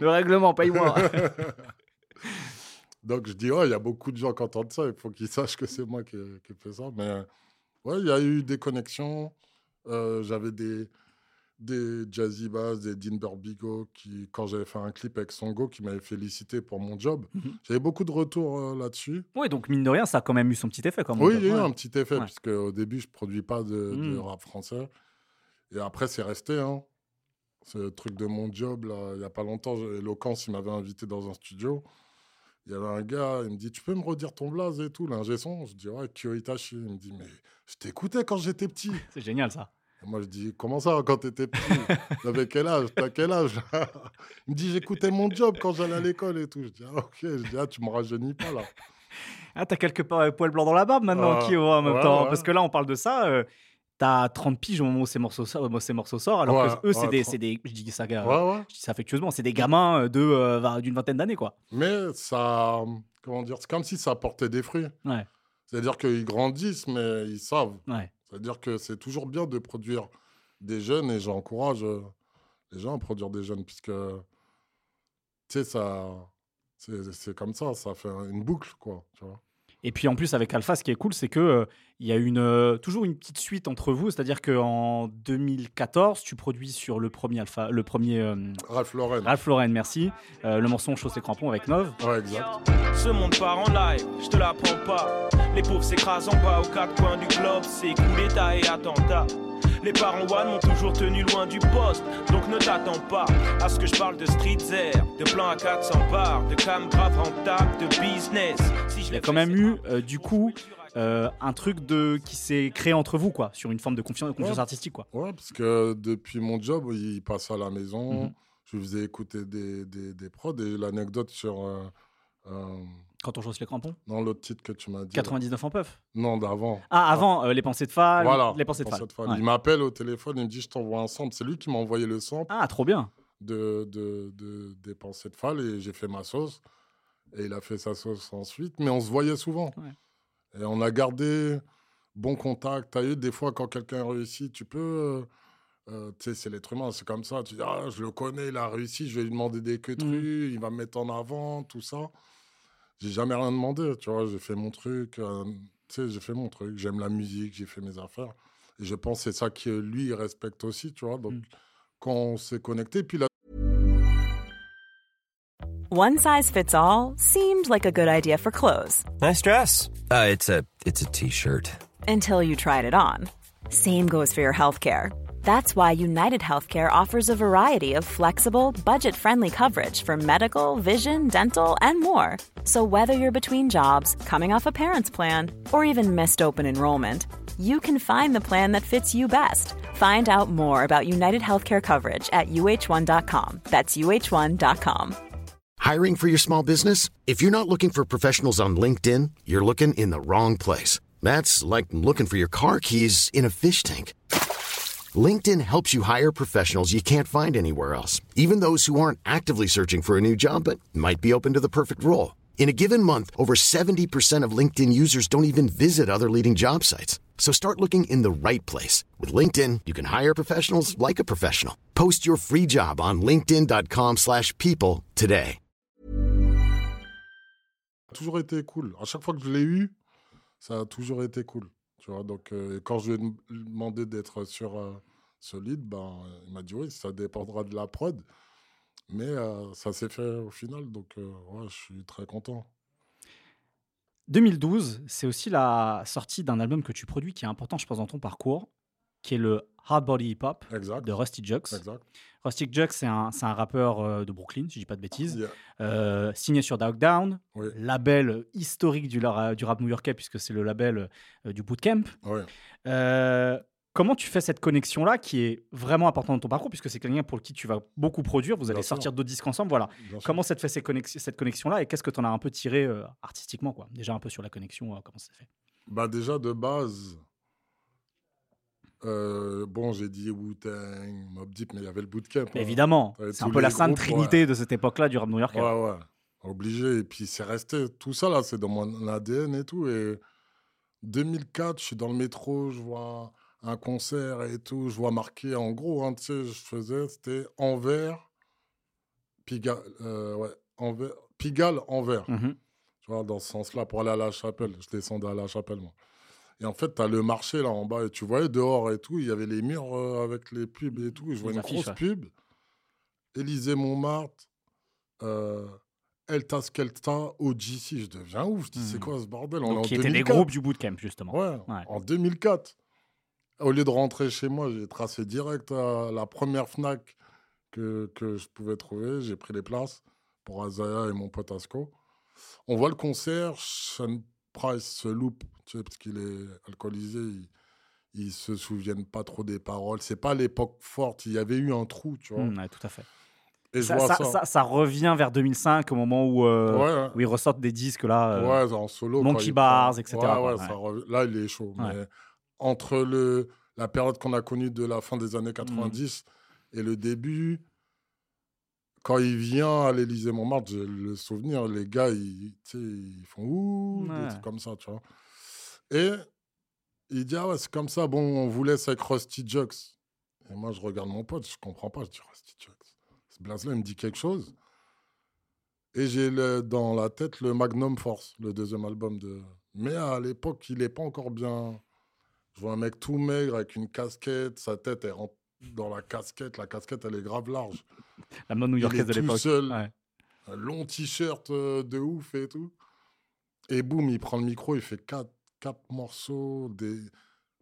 S1: Le règlement, paye-moi.
S2: Donc je dis, ouais, il y a beaucoup de gens qui entendent ça, il faut qu'ils sachent que c'est moi qui, qui fais ça. Mais euh, ouais, il y a eu des connexions. Euh, J'avais des, des Jazzy Bass, des Dean Burbigo, qui, quand j'avais fait un clip avec Songo, qui m'avaient félicité pour mon job.
S1: Mhm.
S2: J'avais beaucoup de retours euh, là-dessus.
S1: Oui, donc mine de rien, ça a quand même eu son petit effet. Comme
S2: Oui,
S1: on
S2: il y a eu
S1: ouais.
S2: un petit effet,
S1: Ouais.
S2: puisque au début, je ne produis pas de, de
S1: Mm.
S2: rap français. Et après, c'est resté. Hein. Ce truc de mon job, là, il n'y a pas longtemps, Eloquence, il m'avait invité dans un studio. Il y avait un gars, il me dit Tu peux me redire ton blaze et tout, l'ingé son? Je dis Ouais, Kyo Itachi. Il me dit Mais je t'écoutais quand j'étais petit.
S1: C'est génial, ça.
S2: Et moi, je dis Comment ça, quand t'étais petit? T'avais quel âge? T'as quel âge? Il me dit J'écoutais mon job quand j'allais à l'école et tout. Je dis Ah, ok. Je dis Ah, tu me rajeunis pas là.
S1: Ah, t'as quelques po- poils blancs dans la barbe maintenant,
S2: Ah,
S1: Kyo, en même
S2: ouais,
S1: temps.
S2: ouais.
S1: Parce que là, on parle de ça. euh, T'as 30 piges au moment où ces morceaux, sortent- où ces morceaux sortent, alors
S2: Ouais,
S1: que eux, c'est
S2: ouais,
S1: des,
S2: 30.
S1: c'est des. Je dis ça,
S2: Ouais,
S1: je dis ça affectueusement, c'est des gamins euh, de, euh, d'une vingtaine d'années, quoi.
S2: Mais ça. Comment dire C'est comme si ça portait des fruits. C'est-à-dire qu'ils grandissent, mais ils savent. C'est-à-dire que c'est toujours bien de produire des jeunes et j'encourage euh, les gens à produire des jeunes, puisque, tu sais, ça. C'est c'est comme ça, ça fait une boucle, quoi. Tu vois
S1: Et puis en plus, avec Alpha, ce qui est cool, c'est que euh, il y a une, euh, toujours une petite suite entre vous. C'est-à-dire qu'en 2014, tu produis sur le premier Alpha, le premier euh,
S2: Ralph Lauren.
S1: Ralph Lauren, merci, euh, le morceau Chausse et crampons avec Nov.
S2: Ouais, exact.
S4: Ce monde part en live, je te l'apprends pas. Les pauvres s'écrasent en bas aux quatre coins du globe, c'est coup d'état et attentat. Les parents One m'ont toujours tenu loin du poste, donc ne t'attends pas à ce que je parle de street air, de plan à 400 bars, de cam grave rentable, de business. Si je
S1: Il y a
S4: l'ai
S1: quand même eu, euh, du coup, euh, un truc de, qui s'est créé entre vous, quoi, sur une forme de confiance, confiance
S2: Ouais.
S1: artistique, quoi.
S2: Ouais, parce que depuis mon job, il passe à la maison,
S1: Mhm.
S2: je faisais écouter des, des, des prods et l'anecdote sur. euh, euh,
S1: Quand on chausse les crampons.
S2: dans l'autre titre que tu m'as dit.
S1: 99 en puff.
S2: Non, d'avant.
S1: Ah, avant, euh, les pensées de Fall.
S2: Voilà.
S1: Les pensées de Fall. Ouais.
S2: Il m'appelle au téléphone, il me dit Je t'envoie un sample. C'est lui qui m'a envoyé le sample.
S1: Ah, trop bien.
S2: de, de, de- des pensées de Fall et j'ai fait ma sauce. Et il a fait sa sauce ensuite, mais on se voyait souvent.
S1: Ouais.
S2: Et on a gardé bon contact. T'as eu des fois quand quelqu'un réussit, tu peux. euh, euh, tu sais, c'est l'être humain, c'est comme ça. Tu dis, ah, je le connais, il a réussi, je vais lui demander des
S1: Mhm.
S2: rue, il va me mettre en avant, tout ça. J'ai jamais rien demandé, tu vois. J'ai fait mon truc, euh, tu sais, j'ai fait mon truc. J'aime la musique, j'ai fait mes affaires. Et je pense que c'est ça que lui, il respecte aussi, tu vois. Donc,
S1: Mhm.
S2: quand on s'est connecté, puis là,
S5: One size fits all seemed like a good idea for clothes
S6: Nice dress. Uh, it's a it's a t-shirt.
S5: until you tried it on. Same goes for your healthcare. That's why United Healthcare offers a variety of flexible, budget friendly coverage for medical, vision, dental, and more. So, whether you're between jobs, coming off a parent's plan, or even missed open enrollment, you can find the plan that fits you best. Find out more about United Healthcare coverage at uh1.com. That's uh1.com.
S7: Hiring for your small business? If you're not looking for professionals on LinkedIn, you're looking in the wrong place. That's like looking for your car keys in a fish tank. LinkedIn helps you hire professionals you can't find anywhere else, even those who aren't actively searching for a new job but might be open to the perfect role. In a given month, over 70% of LinkedIn users don't even visit other leading job sites. So start looking in the right place. With LinkedIn, you can hire professionals like a professional. Post your free job on linkedin.com/people slash people today.
S2: toujours été cool. À chaque fois que je l'ai eu, ça a toujours été cool. Tu vois, donc euh, quand je lui ai demandé d'être sur euh, solide, ben, euh, il m'a dit oui, ça dépendra de la prod. Mais euh, ça s'est fait au final, donc euh, ouais, je suis très content.
S1: 2012, c'est aussi la sortie d'un album que tu produis qui est important, je pense, dans ton parcours, qui est le Hard Body Hip Hop
S2: Exact.
S1: de Rusty Jux.
S2: Exact.
S1: Rusty Jux, c'est un, un rappeur euh, de Brooklyn, si je dis pas de bêtises,
S2: Yeah.
S1: euh, signé sur Dog Down,
S2: Oui.
S1: label historique du, du rap new-yorkais, puisque c'est le label du Bootcamp. Euh, comment tu fais cette connexion-là qui est vraiment importante dans ton parcours, puisque c'est quelqu'un pour qui tu vas beaucoup produire, vous allez
S2: Bien
S1: sortir d'autres disques ensemble, voilà.
S2: bien.
S1: Comment ça te fait ces cette connexion-là et qu'est-ce que tu en as un peu tiré euh, artistiquement quoi? Déjà un peu sur la connexion, euh, comment ça fait?
S2: Bah déjà de base, euh, bon j'ai dit Wu-Tang, Mob Deep, mais il y avait le bootcamp. hein.
S1: Évidemment, c'est un peu la sainte
S2: groupes,
S1: trinité de cette époque-là du rap new-yorkais.
S2: Ouais, ouais, obligé. Et puis c'est resté, tout ça là, c'est dans mon ADN et tout. Et 2004, je suis dans le métro, je vois un concert et tout, je vois marqué en gros, hein, tu sais, je faisais, c'était Anvers, Pigalle, euh, ouais, Anvers, Pigalle, Anvers.
S1: Mhm.
S2: Tu vois, dans ce sens-là, pour aller à la chapelle. Je descendais à la chapelle, moi. Et en fait, tu as le marché là en bas, et tu voyais dehors et tout, il y avait les murs euh, avec les pubs et tout. et je vois une
S1: affiches,
S2: grosse
S1: ouais.
S2: pub. Élysée Montmartre, euh, Elta Skelta, OGC. Je deviens ouf. Je dis, c'est
S1: Hmm.
S2: quoi ce bordel? On est
S1: Donc,
S2: en
S1: qui étaient des
S2: 2004.
S1: groupes du bootcamp justement.
S2: Ouais,
S1: Ouais.
S2: en 2004. Au lieu de rentrer chez moi, j'ai tracé direct à la première Fnac que, que je pouvais trouver. J'ai pris les places pour Azaya et mon pote Asco. On voit le concert, Sean Price se loupe, tu sais, parce qu'il est alcoolisé, il, il se souviennent pas trop des paroles. C'est pas l'époque forte, il y avait eu un trou, tu vois.
S1: Mm, ouais, tout à fait.
S2: Et
S1: Ça,
S2: vois
S1: ça-
S2: ça.
S1: ça- ça revient vers 2005 au moment où, euh,
S2: Ouais, ouais.
S1: où ils ressortent des disques là. euh,
S2: Ouais, en solo.
S1: Monkey Bars,
S2: prend-
S1: etc., quoi,
S2: Là, il est chaud. Mais entre le, la période qu'on a connue de la fin des
S1: Mmh.
S2: années 90 et le début, quand il vient à l'Élysée Montmartre, j'ai le souvenir, les gars, ils, font ouh,
S1: Ouais.
S2: des trucs comme ça, tu vois. Et il dit, ah ouais, c'est comme ça, bon, on vous laisse avec Rusty Jux. Et moi, je regarde mon pote, je comprends pas, je dis Rusty Jux. Ce blaze-là, il me dit quelque chose. Et j'ai le- dans la tête le Magnum Force, le deuxième album de. Mais à l'époque, il n'est pas encore bien. Je vois un mec tout maigre avec une casquette, sa tête elle rentre dans la casquette, la casquette elle est grave large.
S1: La mode new-yorkaise
S2: est
S1: de l'époque.
S2: seul,
S1: Ouais.
S2: un long t-shirt euh, de ouf et tout. Et boum, il prend le micro, il fait quatre, quatre morceaux, des...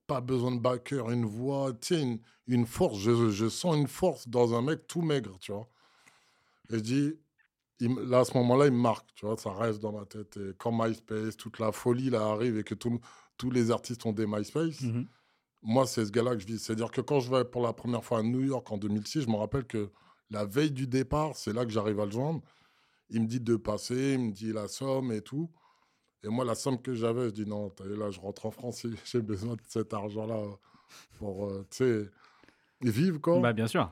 S2: pas besoin de backer, une voix, tu sais, une, une force. Je, je sens une force dans un mec tout maigre, tu vois. Et je dis, il là, à ce moment-là, il me marque, tu vois, ça reste dans ma tête. Et quand MySpace, toute la folie là arrive et que tout- tous les artistes ont des MySpace,
S1: Mhm.
S2: moi, c'est ce gars-là que je vis. C'est-à-dire que quand je vais pour la première fois à New York en 2006, je me rappelle que la veille du départ, c'est là que j'arrive à le joindre. Il me dit de passer, il me dit la somme et tout. Et moi, la somme que j'avais, je dis non, là, je rentre en France, j'ai besoin de cet argent-là pour, euh, tu sais, vivre, quoi.
S1: Bah, bien sûr.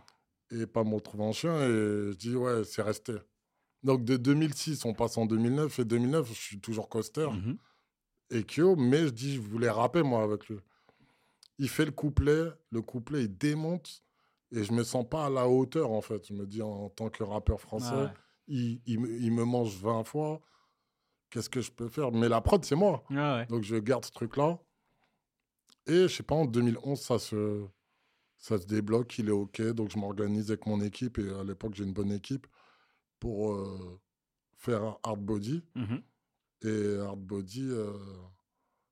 S2: et pas me retrouver en chien. Et je dis, ouais, c'est resté. Donc de 2006, on passe en 2009. Et 2009, je suis toujours coaster
S1: Mhm.
S2: Kyo, mais je dis, je voulais rapper moi avec lui. Il fait le couplet, le couplet, il démonte. Et je me sens pas à la hauteur, en fait. Je me dis, en tant que rappeur français,
S1: Ouais.
S2: il, il me- il me mange 20 fois. Qu'est-ce que je peux faire? Mais la prod, c'est moi.
S1: Ouais.
S2: Donc je garde ce truc-là. Et je sais pas, en 2011, ça se, ça se débloque, il est OK. Donc je m'organise avec mon équipe. Et à l'époque, j'ai une bonne équipe pour euh, faire Hard Body.
S1: Mhm.
S2: Et Hard Body, euh,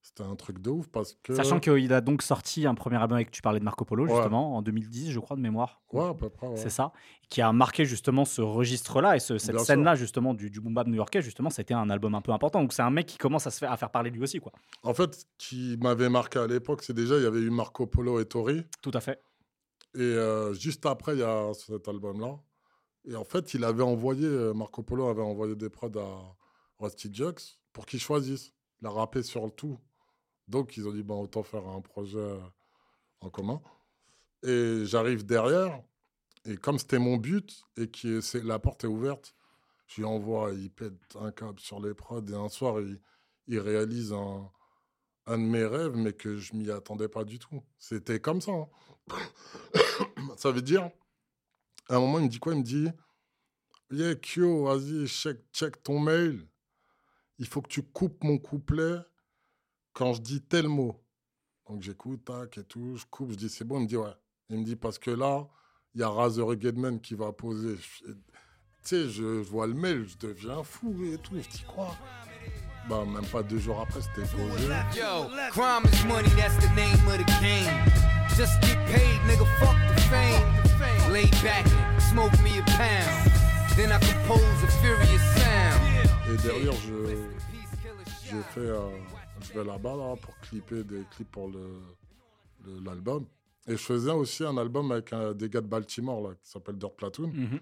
S2: c'était un truc de ouf parce que.
S1: Sachant qu'il a donc sorti un premier album avec tu parlais de Marco Polo
S2: Ouais.
S1: justement en 2010 je crois de mémoire.
S2: Ouais, à peu près. ouais.
S1: C'est ça, qui a marqué justement ce registre-là et ce- cette scène-là justement du, du boom bap new-yorkais justement, c'était un album un peu important. Donc c'est un mec qui commence à se faire, à faire parler lui aussi quoi.
S2: En fait, ce qui m'avait marqué à l'époque, c'est déjà, il y avait eu Marco Polo et Tori.
S1: Tout à fait.
S2: Et euh, juste après, il y a cet album-là. Et en fait, il avait envoyé, euh, Marco Polo avait envoyé des prods à Rusty Jux pour qu'il choisisse. Il a sur le tout. Donc, ils ont dit, bon, autant faire un projet euh, en commun. Et j'arrive derrière. Et comme c'était mon but et que la porte est ouverte, je lui envoie, il pète un câble sur les prods. Et un soir, il, réalise un, un de mes rêves, mais que je m'y attendais pas du tout. C'était comme ça. hein. ça veut dire, à un moment, il me dit quoi? Il me dit Yeah, Kyo, vas-y, check, check ton mail. Il faut que tu coupes mon couplet quand je dis tel mot. Donc j'écoute, tac et tout, je coupe, je dis c'est bon. Il me dit ouais. Il me dit parce que là, il y a Razor et Gedman qui va poser. Tu sais, je, vois le mail, je deviens fou et tout. Je dis quoi? Bah, même pas deux jours après, c'était posé.
S8: Yo, crime is money, that's the name of the game. Just get paid, nigga, fuck the fame. Lay back, smoke me a pound. Then I compose a furious.
S2: Et derrière, je, je fais, euh, je vais là-bas là, pour clipper des clips pour le, le- l'album. Et je faisais aussi un album avec un- des gars de Baltimore là, qui s'appelle Dirt Platoon.
S1: Mhm.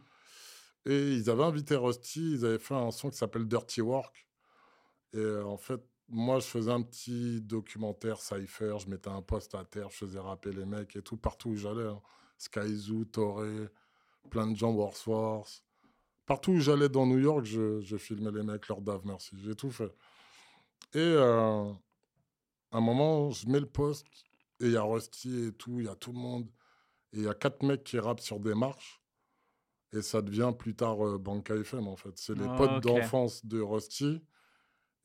S2: Et ils avaient invité Rusty, ils avaient fait un son qui s'appelle Dirty Work. Et euh, en fait, moi, je faisais un petit documentaire Cypher, je mettais un poste à terre, je faisais rapper les mecs et tout, partout où j'allais. hein. Sky Zoo, Toré, plein de gens, Workforce. Partout où j'allais dans New York, je, je filmais les mecs, leur Dave, merci. J'ai tout fait. Et euh, à un moment, je mets le poste et il y a Rusty et tout, il y a tout le monde. Et il y a quatre mecs qui rappent sur des marches. Et ça devient plus tard euh, Banca FM, en fait. C'est les
S1: Ah,
S2: potes d'enfance de Rusty.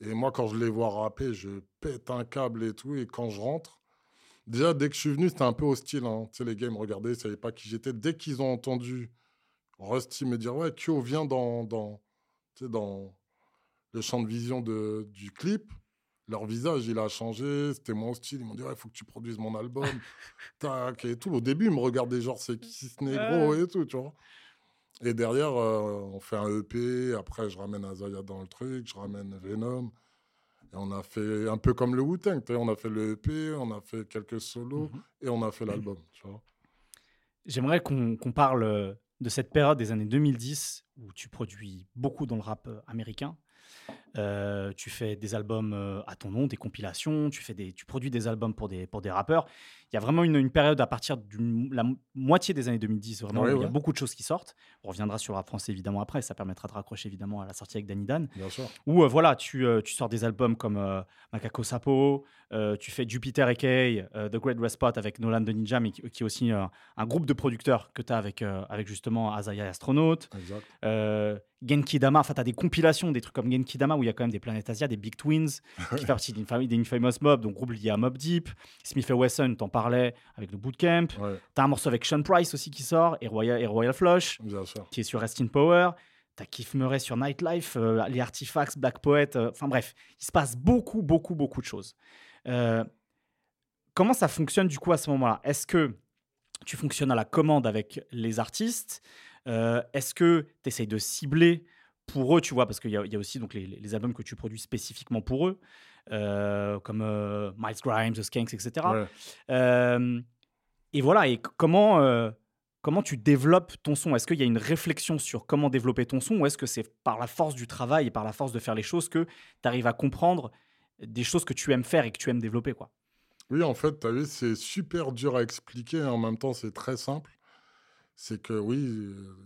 S2: Et moi, quand je les vois rapper, je pète un câble et tout. Et quand je rentre, déjà, dès que je suis venu, c'était un peu hostile. hein. Tu sais, les gars, ils me regardaient, ils ne savaient pas qui j'étais. Dès qu'ils ont entendu Rusty me dire Ouais, Kyo, viens dans, dans, tu sais, dans le champ de vision de, du clip. Leur visage, il a changé. C'était moins hostile. Ils m'ont dit Ouais, il faut que tu produises mon album. Tac, et tout. Au début, ils me regardaient genre C'est qui ce négro et tout, tu vois. Et derrière, euh, on fait un EP. Après, je ramène Azaya dans le truc. Je ramène Venom. Et on a fait un peu comme le Wu-Tang. On a fait le EP, on a fait quelques solos et on a fait l'album, tu vois.
S1: J'aimerais qu'on qu'on parle euh, de cette période des années 2010 où tu produis beaucoup dans le rap euh, américain. Euh, tu fais des albums euh, à ton nom, des compilations, tu, fais des, tu produis des albums pour des, pour des rappeurs. Il y a vraiment une, une période à partir de la mo- moitié des années 2010, vraiment,
S2: Ouais,
S1: où il y a beaucoup de choses qui sortent. On reviendra sur le rap français évidemment après, ça permettra de raccrocher évidemment à la sortie avec Danny Dan.
S2: Bien sûr.
S1: Où euh, voilà, tu, euh, tu sors des albums comme Macaco Sapo, tu fais Jupiter et Kay, The Great Respot avec Nolan de Ninja, mais qui, qui est aussi un groupe de producteurs que tu as avec, avec justement Azaya et Astronaut.
S2: Exact.
S1: Genki Dama, enfin, tu as des compilations, des trucs comme Genki Dama où il y a quand même des Planètes Asia, des Big Twins, qui fait partie d'une famille d'Infamous Mob, donc groupe lié à Mob Deep. Smith Wesson, t'en parlais avec le Bootcamp.
S2: Ouais,
S1: T'as un morceau avec Sean Price aussi qui sort, et Royal, et Royal Flush qui est sur Rest in Power. T'as Keith Murray sur Nightlife, euh, les Artifacts, Black Poet. euh, Enfin bref, il se passe beaucoup, beaucoup, beaucoup de choses. Euh, comment ça fonctionne du coup à ce moment-là? Est-ce que tu fonctionnes à la commande avec les artistes? Euh, Est-ce que tu essayes de cibler pour eux, tu vois, parce qu'il y, y a aussi donc, les, les albums que tu produis spécifiquement pour eux, euh, comme euh, Miles Grimes, The Skanks, etc.
S2: Ouais.
S1: Euh, et voilà, et comment, comment tu développes ton son? Est-ce qu'il y a une réflexion sur comment développer ton son ou est-ce que c'est par la force du travail et par la force de faire les choses que tu arrives à comprendre des choses que tu aimes faire et que tu aimes développer quoi?
S2: Oui, en fait, tu vu, c'est super dur à expliquer et en même temps, c'est très simple. C'est que oui,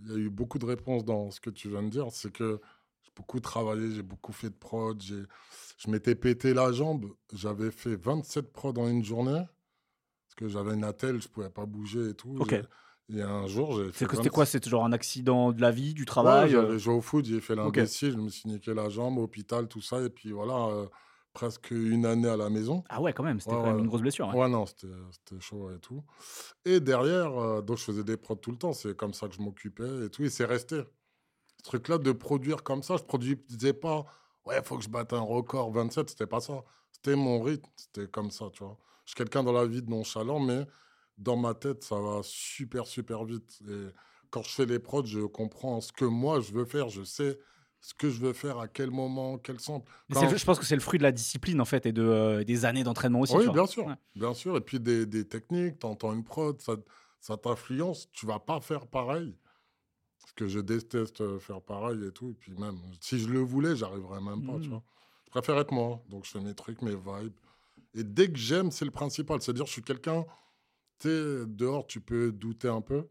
S2: il y a eu beaucoup de réponses dans ce que tu viens de dire. C'est que j'ai beaucoup travaillé, j'ai beaucoup fait de prod. j'ai- Je m'étais pété la jambe. J'avais fait 27 prods en une journée. Parce que j'avais une attelle, je pouvais pas bouger et tout.
S1: Ok.
S2: J'ai- Et un jour, j'ai fait.
S1: C'est que- C'était
S2: 27
S1: quoi? C'était genre un accident de la vie, du
S2: Ouais,
S1: travail euh,
S2: j'avais joué au foot, j'ai fait l'imbécile, je me suis niqué la jambe, hôpital, tout ça. Et puis voilà, euh, presque une année à la maison.
S1: Ah ouais, quand même, c'était
S2: Ouais,
S1: quand même une grosse blessure. ouais.
S2: Ouais, non, c'était c'était chaud et tout. Et derrière, euh, donc je faisais des prods tout le temps, c'est comme ça que je m'occupais et tout, et c'est resté. Ce truc-là de produire comme ça, je produisais pas, ouais, faut que je batte un record 27, c'était pas ça. C'était mon rythme, c'était comme ça, tu vois. Je suis quelqu'un dans la vie de nonchalant, mais dans ma tête, ça va super, super vite. Et quand je fais les prods, je comprends ce que moi je veux faire, je sais ce que je veux faire, à quel moment, quel sample. Quand-
S1: je pense que c'est le fruit de la discipline en fait et de, euh, des années d'entraînement aussi.
S2: oui, bien sûr,
S1: Ouais.
S2: bien sûr. Et puis des, des techniques, tu entends une prod, ça, ça t'influence, tu vas pas faire pareil. Parce que je déteste euh, faire pareil et tout. Et puis même, si je le voulais, j'arriverais même pas, tu
S1: Mhm.
S2: vois. Je préfère être moi. Donc je fais mes trucs, mes vibes. Et dès que j'aime, c'est le principal. C'est-à-dire, je suis quelqu'un, tu dehors, tu peux douter un peu.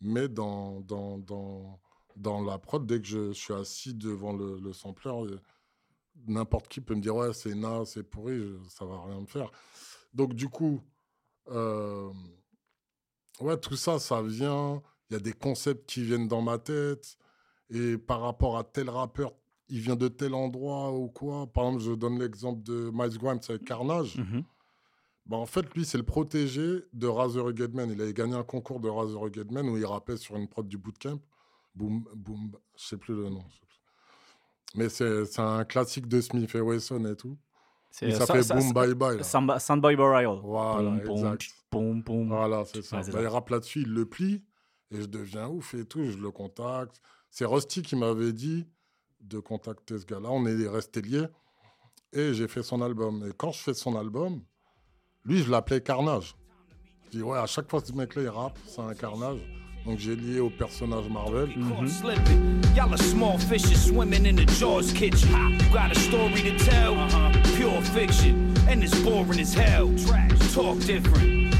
S2: Mais dans, dans, dans, dans la prod, dès que je, suis assis devant le, le sampler, euh, n'importe qui peut me dire ouais c'est naze, c'est pourri, je- ça va rien me faire. Donc du coup, euh, ouais tout ça, ça vient. Il y a des concepts qui viennent dans ma tête et par rapport à tel rappeur, il vient de tel endroit ou quoi. Par exemple, je donne l'exemple de Miles Grimes avec Carnage.
S1: Mhm.
S2: Bah, en fait, lui, c'est le protégé de Razor Rugged Man. Il avait gagné un concours de Razor Rugged Man où il rappait sur une prod du bootcamp. Boom, boom, je sais plus le nom. Mais c'est un classique de Smith et Wesson et tout. Et ça,
S1: ça-
S2: fait
S1: ça-
S2: Boom Bye Bye.
S1: Samba- Soundboy Burial.
S2: Voilà,
S1: pom,
S2: exact.
S1: pom, pom.
S2: Voilà, c'est ça. Bah, il rappe là-dessus, il le plie et je deviens ouf et tout. Je le contacte. C'est Rusty qui m'avait dit de contacter ce gars-là. On est restés liés et j'ai fait son album. Et quand je fais son album, lui, je l'appelais Carnage. Je dis, ouais, à chaque fois que ce mec-là, il rappe, c'est un carnage. Donc j'ai lié au personnage Marvel.
S4: Caught slipping. Y'all are small fishes swimming in the Jaws kitchen. You got a story to tell, pure fiction, and it's boring as hell. Talk different.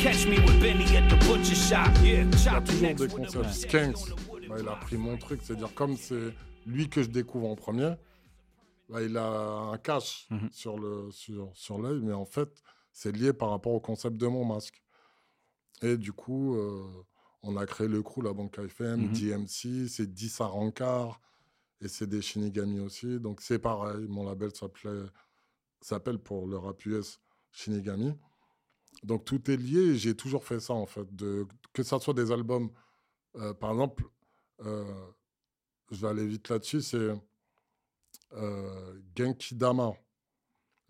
S4: Catch me with Benny at the butcher shop. Yeah,
S2: Il a toujours des concepts. Skanks, bah, il a pris mon truc. C'est-à-dire, comme c'est lui que je découvre en premier, bah, il a un cache
S1: Mhm.
S2: sur le sur, sur l'œil, mais en fait, c'est lié par rapport au concept de mon masque. Et du coup, euh, on a créé le crew, la Banque FM,
S1: Mhm.
S2: DMC, c'est 10 à Rancard, et c'est des Shinigami aussi. Donc c'est pareil, mon label s'appelle pour le rap US Shinigami. Donc tout est lié j'ai toujours fait ça en fait. De, que ça soit des albums, euh, par exemple, euh, je vais aller vite là-dessus, c'est euh, Genki Dama.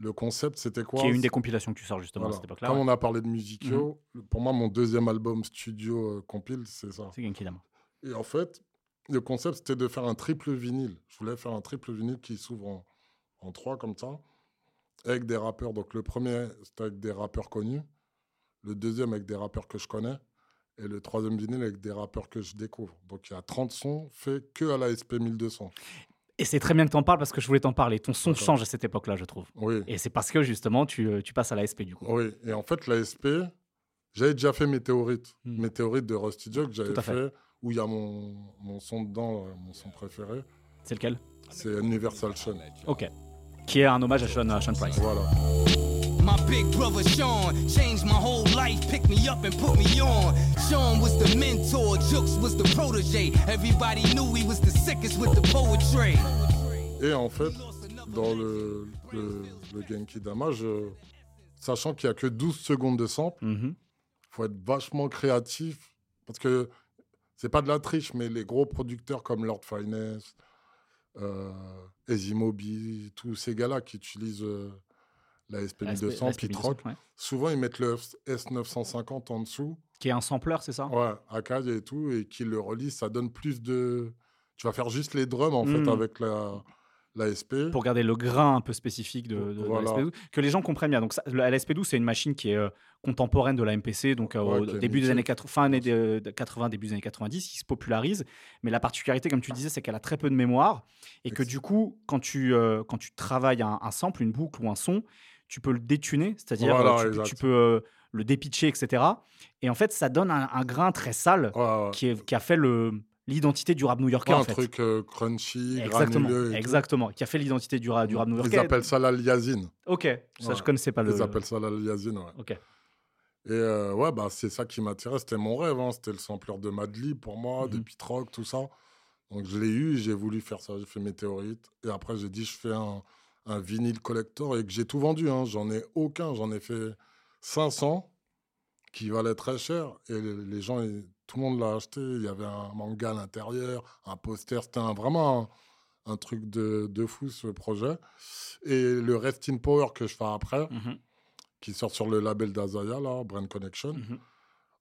S2: Le concept c'était quoi
S1: Qui est une des compilations que tu sors justement à
S2: Voilà.
S1: cette époque-là.
S2: Comme
S1: ouais.
S2: on a parlé de Musicio, pour moi mon deuxième album studio euh, compile, c'est ça.
S1: C'est Genki Dama.
S2: Et en fait, le concept, c'était de faire un triple vinyle. Je voulais faire un triple vinyle qui s'ouvre en, en trois, comme ça, avec des rappeurs. Donc, le premier, c'était avec des rappeurs connus. Le deuxième, avec des rappeurs que je connais. Et le troisième vinyle, avec des rappeurs que je découvre. Donc, il y a 30 sons faits que à la SP 1200.
S1: Et c'est très bien que tu en parles parce que je voulais t'en parler. Ton son change à cette époque-là, je trouve.
S2: Oui.
S1: Et c'est parce que justement, tu, euh, tu passes à la SP du coup.
S2: Oui, et en fait, la SP, j'avais déjà fait Météorite.
S1: Hmm.
S2: Météorite de Rusty Joe que j'avais fait,
S1: fait.
S2: où il y a mon, mon son dedans, là, mon son préféré.
S1: C'est lequel?
S2: C'est Universal Sean.
S1: Ok. Qui est un hommage à Sean, à Sean Price.
S2: Voilà.
S8: My big brother Sean changed my whole life, picked me up and put me on. Sean was the mentor, Jukes was the protege. Everybody knew he was the sickest with the poetry.
S2: Et en fait, dans le, le, le Genki Dama, je- sachant qu'il n'y a que 12 secondes de sample,
S1: Mhm.
S2: faut être vachement créatif. Parce que c'est pas de la triche, mais les gros producteurs comme Lord Finesse, euh, Ezimobi, tous ces gars-là qui utilisent euh, la SP
S1: La SP
S2: 1200,
S1: la SP
S2: Pitrock,
S1: ouais.
S2: souvent ils mettent le S950 en dessous.
S1: Qui est un sampler, c'est ça?
S2: Ouais, Akai et tout, et qui le relisent, ça donne plus de. Tu vas faire juste les drums en fait
S1: Mm.
S2: avec la, la SP.
S1: pour garder le grain un peu spécifique de, de- de
S2: Voilà.
S1: la SP12, que les gens comprennent bien. Donc, ça, la la SP12, c'est une machine qui est euh, contemporaine de la MPC, donc euh,
S2: Ouais,
S1: au début des années 80, fin années de- de 80, début des années 90, qui se popularise. Mais la particularité, comme tu disais, c'est qu'elle a très peu de mémoire et que du coup, quand tu, euh, quand tu travailles un, un sample, une boucle ou un son, tu peux le détuner, c'est-à-dire
S2: Voilà,
S1: euh, tu,
S2: exact.
S1: tu peux euh, le dépitcher, etc. Et en fait, ça donne un, un grain très sale
S2: Ouais, ouais.
S1: qui, est- qui a fait le l'identité du rap new-yorkais
S2: Ouais,
S1: en
S2: un
S1: fait.
S2: truc euh, crunchy,
S1: Exactement,
S2: et tout.
S1: exactement, qui a fait l'identité du, ra- du rap new-yorkais.
S2: Ils appellent ça l'aliasine.
S1: Ok, ça je connaissais pas le.
S2: Ils appellent ça l'aliasine, ouais.
S1: Ok.
S2: Et euh, ouais, bah, c'est ça qui m'attirait. C'était mon rêve. hein. C'était le sampler de Madlib pour moi, de
S1: Mhm.
S2: Pete Rock, tout ça. Donc je l'ai eu, j'ai voulu faire ça. J'ai fait Météorite. Et après, j'ai dit, je fais un, un vinyle collector et que j'ai tout vendu. hein. J'en ai aucun. J'en ai fait 500 qui valaient très cher. Et les, gens, tout le monde l'a acheté. Il y avait un manga à l'intérieur, un poster. C'était un- vraiment un, un truc de, de fou, ce projet. Et le Rest in Power que je fais après,
S1: Mhm,
S2: qui sort sur le label d'Azaya, là, Brand Connection,
S1: mhm.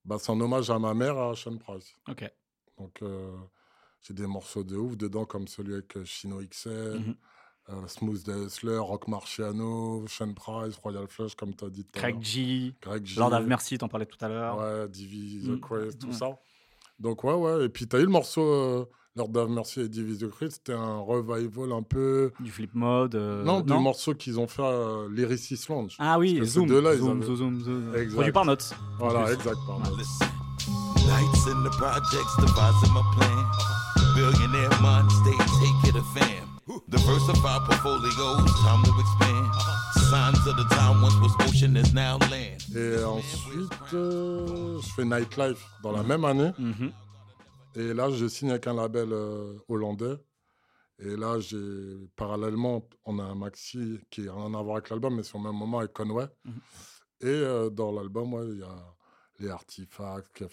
S2: bah, c'est en hommage à ma mère, à Sean Price.
S1: Ok.
S2: Donc, euh, j'ai des morceaux de ouf dedans, comme celui avec euh, Chino XL. Euh, Smooth the Hustler, Rock Marciano, Sean Price, Royal Flush, comme tu as dit tout à
S1: Craig
S2: l'heure.
S1: G,
S2: Greg G.
S1: Lord of Mercy, t'en parlais tout à l'heure.
S2: Ouais, Divi
S1: Mm.
S2: the Christ, tout
S1: Ouais.
S2: ça. Donc, ouais, ouais. Et puis, tu as eu le morceau euh, Lord of Mercy et Divi the Christ. C'était un revival un peu.
S1: Du flip mode. euh,
S2: non, du morceau qu'ils ont fait à Lyricist Lounge.
S1: Ah oui,
S2: ces
S1: Zoom,
S2: deux-là, ils
S1: Zoom,
S2: avaient-
S1: Zoom, Zoom, Zoom.
S2: Exact.
S1: Produit par Notes.
S2: Voilà, exact. pardon.
S9: Lights in the projects, devising my plan. Billionaire mind state, take it a fam. Diversify portfolios, time to expand. Signs of the time once was ocean is now land.
S2: Et ensuite, euh, je fais Nightlife dans la même année.
S1: Mhm.
S2: Et là, je signe avec un label euh, hollandais. Et là, j'ai parallèlement, on a un maxi qui n'a rien à voir avec l'album, mais c'est au même moment avec Conway.
S1: Mhm.
S2: Et euh, dans l'album, ouais, il y a les Artifacts,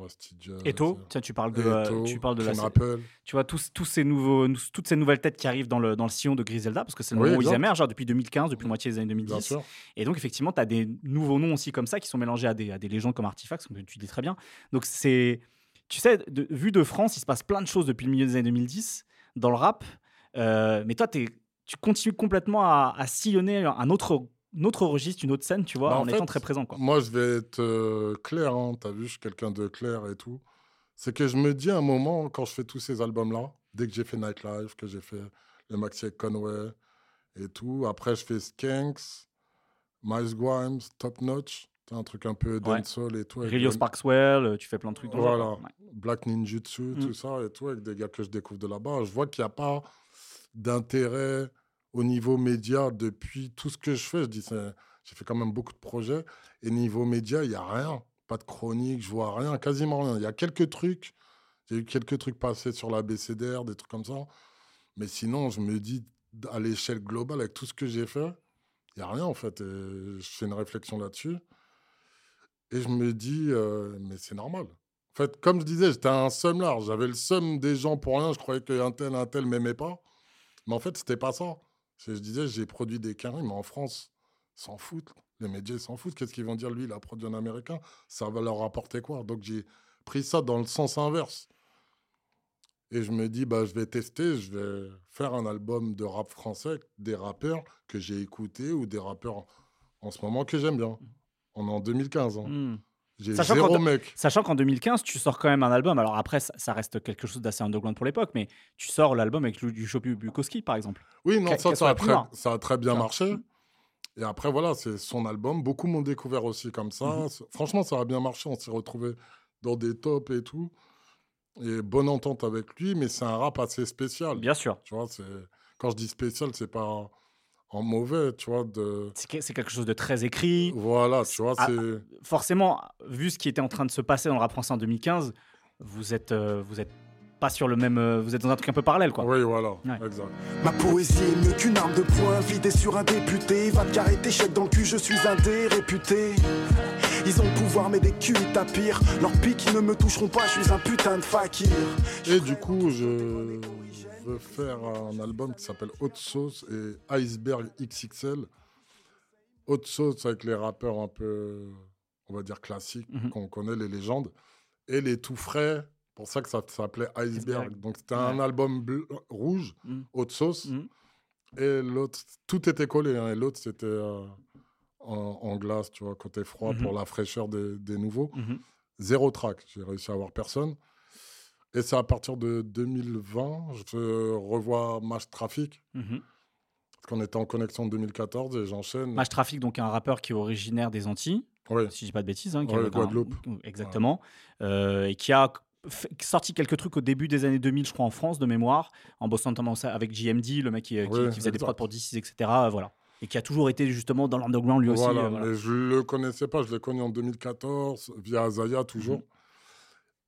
S2: Rusty Judd.
S1: Eto, tiens, tu parles de, euh,
S2: Eto,
S1: tu parles de la,
S2: Rappel.
S1: tu vois tous, tous ces nouveaux, toutes ces nouvelles têtes qui arrivent dans le, dans le sillon de Griselda, parce que c'est le
S2: Oui,
S1: moment où ils émergent, hein, depuis 2015, depuis la moitié des années
S2: Bien
S1: 2010.
S2: sûr.
S1: Et donc, effectivement, tu as des nouveaux noms aussi comme ça qui sont mélangés à des, à des légendes comme Artifacts, comme tu dis très bien. Donc, c'est. Tu sais, de, vu de France, il se passe plein de choses depuis le milieu des années 2010 dans le rap. Euh, mais toi, tu continues complètement à, à sillonner un autre, autre registre, une autre scène, tu vois,
S2: Bah,
S1: en,
S2: en
S1: étant très présent. Quoi.
S2: Moi, je vais être euh, clair, hein, t'as vu, je suis quelqu'un de clair et tout. C'est que je me dis à un moment, quand je fais tous ces albums-là, dès que j'ai fait Nightlife, que j'ai fait le maxi avec Conway et tout, après je fais Skanks, Miles Grimes, Top Notch, un truc un peu
S1: Ouais.
S2: dancehall et tout.
S1: Rilio Sparkswell, euh, tu fais plein de trucs. dans
S2: Voilà.
S1: Ouais.
S2: Black Ninjutsu,
S1: Mm.
S2: tout ça et tout, avec des gars que je découvre de là-bas. Je vois qu'il n'y a pas d'intérêt au niveau média depuis tout ce que je fais. Je dis, j'ai fait quand même beaucoup de projets. Et niveau média, il n'y a rien. Pas de chronique, je vois rien, quasiment rien. Il y a quelques trucs. J'ai eu quelques trucs passés sur la BCDR, des trucs comme ça. Mais sinon, je me dis, à l'échelle globale, avec tout ce que j'ai fait, il n'y a rien en fait. Et je fais une réflexion là-dessus. Et je me dis, euh, mais c'est normal. En fait, comme je disais, j'étais un seum large. J'avais le seum des gens pour rien. Je croyais qu'un tel, un tel m'aimait pas. Mais en fait, c'était pas ça. Je disais, j'ai produit des carrés, mais en France, s'en foutent. Les médias, s'en foutent. Qu'est-ce qu'ils vont dire Lui, il a produit un américain. Ça va leur rapporter quoi? Donc, j'ai pris ça dans le sens inverse. Et je me dis, bah, je vais tester, je vais faire un album de rap français, des rappeurs que j'ai écoutés ou des rappeurs en ce moment que j'aime bien. On est en 2015. hein.
S1: Mm.
S2: J'ai
S1: Sachant
S2: zéro
S1: qu'en-
S2: mec.
S1: Sachant qu'en 2015, tu sors quand même un album. Alors après, ça, ça reste quelque chose d'assez underground pour l'époque, mais tu sors l'album avec du Chopu Bukowski, par exemple.
S2: Oui, non, ça, ça, a très,
S1: noire.
S2: ça a très bien marché. Et après, voilà, c'est son album. Beaucoup m'ont découvert aussi comme ça.
S1: Mhm.
S2: C'est- Franchement, ça a bien marché. On s'est retrouvés dans des tops et tout. Et bonne entente avec lui, mais c'est un rap assez spécial.
S1: Bien sûr.
S2: Tu vois. Quand je dis spécial, c'est pas en mauvais, tu vois. De...
S1: C'est que- c'est quelque chose de très écrit.
S2: Voilà, tu vois,
S1: Ah,
S2: c'est...
S1: Forcément, vu ce qui était en train de se passer dans le rap français en 2015, vous êtes, euh, vous êtes pas sur le même. euh, vous êtes dans un truc un peu parallèle, quoi.
S2: Oui, voilà,
S1: Ouais.
S2: exact.
S10: Ma poésie est mieux qu'une arme de poing vidée sur un député. Va te carrer tes chèques dans le cul, je suis un des réputés. Ils ont le pouvoir, mais des culs, ils tapirent. Leurs pics, ils ne me toucheront pas, je suis un putain de fakir.
S2: Et du coup, je veux faire un album qui s'appelle Haute Sauce et Iceberg XXL. Haute Sauce avec les rappeurs un peu, on va dire, classiques,
S1: Mhm.
S2: qu'on connaît, les légendes. Et les tout frais, pour ça que ça s'appelait Iceberg.
S1: Iceberg.
S2: Donc c'était un album bleu- rouge,
S1: Mhm.
S2: Haute Sauce.
S1: Mhm.
S2: Et l'autre, tout était collé. hein, et l'autre, c'était euh, en, en glace, tu vois, côté froid,
S1: Mhm.
S2: pour la fraîcheur des, des nouveaux. Zéro track. J'ai réussi à avoir personne. Et c'est à partir de 2020, je revois Mash Traffic,
S1: Mhm.
S2: parce qu'on était en connexion en 2014 et j'enchaîne.
S1: Mash Traffic, donc un rappeur qui est originaire des Antilles.
S2: Oui.
S1: si je dis pas de bêtises, hein, qui
S2: Ouais,
S1: avait un-
S2: Guadeloupe.
S1: exactement, euh, et qui a sorti quelques trucs au début des années 2000, je crois, en France, de mémoire, en bossant notamment avec JMD, le mec qui, qui-
S2: Oui,
S1: qui faisait des prods pour DC's, etc. euh, Voilà. Et qui a toujours été justement dans l'underground lui aussi. Euh, voilà.
S2: je le connaissais pas, je l'ai connu en 2014 via Azaya toujours.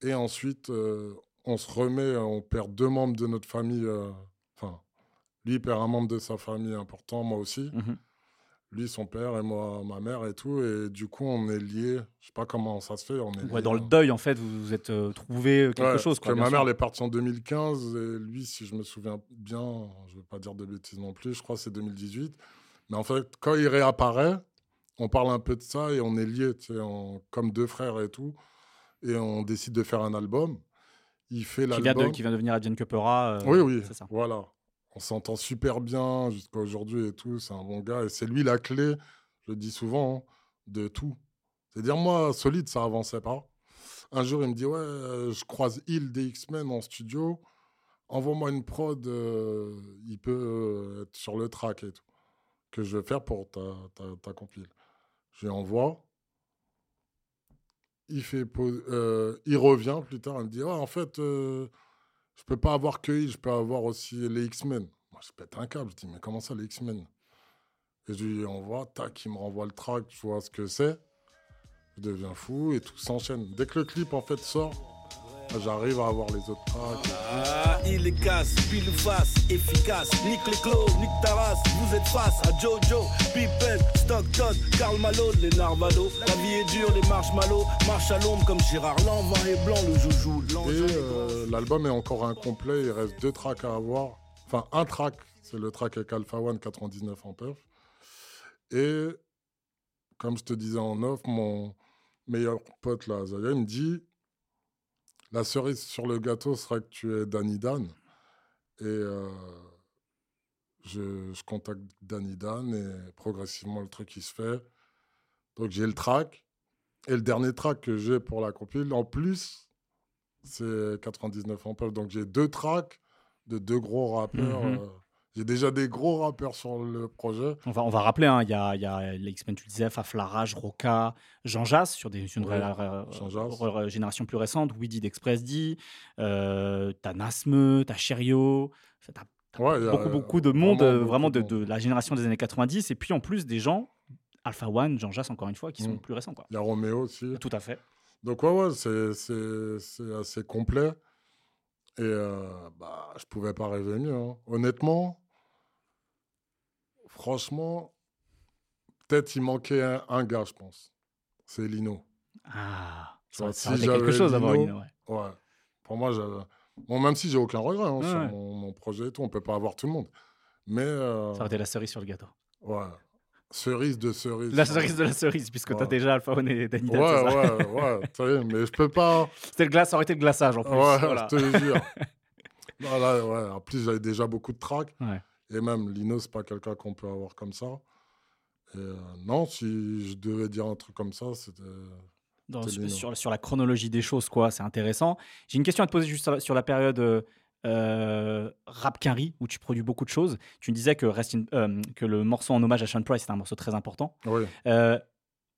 S2: Et ensuite, euh, on se remet, on perd deux membres de notre famille. euh, Enfin, lui perd un membre de sa famille important, moi aussi.
S1: Mhm.
S2: Lui, son père et moi, ma mère et tout. Et du coup, on est liés. Je sais pas comment ça se fait. On est
S1: Ouais,
S2: liés,
S1: dans le
S2: hein.
S1: deuil, en fait, vous vous êtes euh, trouvé quelque
S2: Ouais,
S1: chose. Quoi,
S2: que ma mère, elle est partie en 2015 et lui, si je me souviens bien, je ne vais pas dire de bêtises non plus, je crois que c'est 2018. Mais en fait, quand il réapparaît, on parle un peu de ça et on est liés, tu sais, en- comme deux frères et tout. Et on décide de faire un album. Il fait
S1: qui, vient de, qui vient de venir à Diane Cupera. euh,
S2: Oui, oui,
S1: C'est ça.
S2: voilà. On s'entend super bien jusqu'à aujourd'hui et tout. C'est un bon gars. Et c'est lui la clé, je le dis souvent, hein, de tout. C'est-à-dire, moi, solide, ça avançait pas. Un jour, il me dit Ouais, euh, je croise Hill des X-Men en studio. Envoie-moi une prod. euh, il peut être sur le track et tout. Que je vais faire pour ta, ta, ta compile. Je lui envoie. Il, fait euh, il revient plus tard. Il me dit Ouais, en fait. euh, je peux pas avoir que je peux avoir aussi les X-Men. Moi, je pète un câble. Je dis, mais comment ça, les X-Men? Et je lui envoie, tac, il me renvoie le track, je vois ce que c'est. Je deviens fou et tout s'enchaîne. Dès que le clip, en fait, sort, j'arrive à avoir les autres tracks.
S11: Ah, il est casse, pile face, efficace. Nique les clos, nique ta race. Vous êtes face à Jojo, Pippen, Stockton, Karl Malone, les Narvalo. La vie est dure, les marshmallows. Marche à l'ombre comme Gérard Lanvin et Blanc, le joujou.
S2: Et euh, l'album est encore incomplet, il reste deux tracks à avoir. Enfin, un track, c'est le track avec Alpha One 99 en perf. Et comme je te disais en off, mon meilleur pote là, Zaya, il me dit la cerise sur le gâteau sera que tu es Danny Dan. Et euh, je, je contacte Danny Dan et progressivement le truc il se fait. Donc j'ai le track. Et le dernier track que j'ai pour la compile, en plus, c'est 99 en perf. Donc j'ai deux tracks de deux gros rappeurs. Euh, j'ai déjà des gros rappeurs sur le projet.
S1: On va, on va rappeler, hein, il y, a, y a les X-Men, tu le disais, Faflarage, Roca, Jean Jass, sur des, sur une
S2: Ouais,
S1: génération plus récente, Weedy d'Express D, euh, t'as Nasme, t'as Cherio,
S2: Ouais,
S1: beaucoup,
S2: euh,
S1: beaucoup de monde,
S2: vraiment
S1: euh, vraiment
S2: de
S1: de, de la génération des années 90, et puis en plus des gens, Alpha One, Jean Jass, encore une fois, qui sont
S2: Mm.
S1: plus récents. Quoi.
S2: Il y a Roméo aussi.
S1: Tout à fait.
S2: Donc ouais, ouais, c'est assez complet. Et euh, bah, je pouvais pas rêver mieux. hein. Honnêtement, franchement, peut-être il manquait un, un gars, je pense. C'est Lino.
S1: Ah,
S2: Tu
S1: ça, ça
S2: si
S1: quelque chose d'avoir
S2: Lino.
S1: Ouais.
S2: Ouais. Pour moi. Bon, même si j'ai aucun regret hein,
S1: Ouais,
S2: sur
S1: ouais.
S2: Mon, mon projet et tout, on peut pas avoir tout le monde. Mais euh,
S1: Ça aurait été la cerise sur le gâteau.
S2: ouais, cerise de cerise.
S1: La cerise de la cerise, puisque t'as
S2: Ouais.
S1: déjà Alpha One et
S2: Ouais, ouais, ouais. tu mais je peux pas.
S1: C'était le glace, ça aurait été le glaçage en plus.
S2: Ouais,
S1: voilà.
S2: je te jure. Voilà, ouais. En plus, j'avais déjà beaucoup de tracks.
S1: Ouais.
S2: Et même Lino, c'est pas quelqu'un qu'on peut avoir comme ça. Et euh, non, si je devais dire un truc comme ça, c'était. C'était
S1: sur, la chronologie des choses, quoi, c'est intéressant. J'ai une question à te poser juste sur la, sur la période euh, euh, rap Quinry, où tu produis beaucoup de choses. Tu me disais que, Rest in- euh, que le morceau en hommage à Sean Price, c'est un morceau très important.
S2: Oui.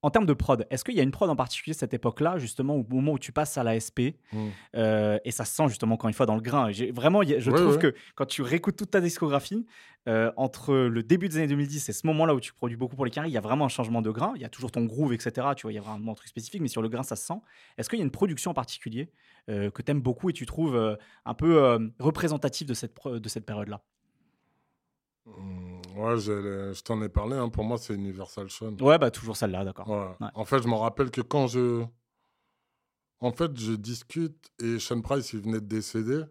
S1: En termes de prod, est-ce qu'il y a une prod en particulier cette époque-là, justement, au moment où tu passes à la SP
S2: Mm.
S1: euh, et ça se sent justement encore une fois dans le grain? Vraiment, je
S2: Ouais,
S1: trouve
S2: ouais.
S1: que quand tu réécoutes toute ta discographie, euh, entre le début des années 2010 et ce moment-là où tu produis beaucoup pour les carrés, il y a vraiment un changement de grain. Il y a toujours ton groove, etc. Tu vois, il y a vraiment un truc spécifique, mais sur le grain, ça se sent. Est-ce qu'il y a une production en particulier euh, que tu aimes beaucoup et tu trouves un peu représentative de cette, pro- de cette période-là?
S2: Mm, Ouais, je t'en ai parlé. hein. Pour moi, c'est Universal Sean.
S1: Ouais, bah toujours celle-là, d'accord.
S2: Ouais.
S1: Ouais.
S2: En fait, je me rappelle que quand je. En fait, je discute et Sean Price, il venait de décéder.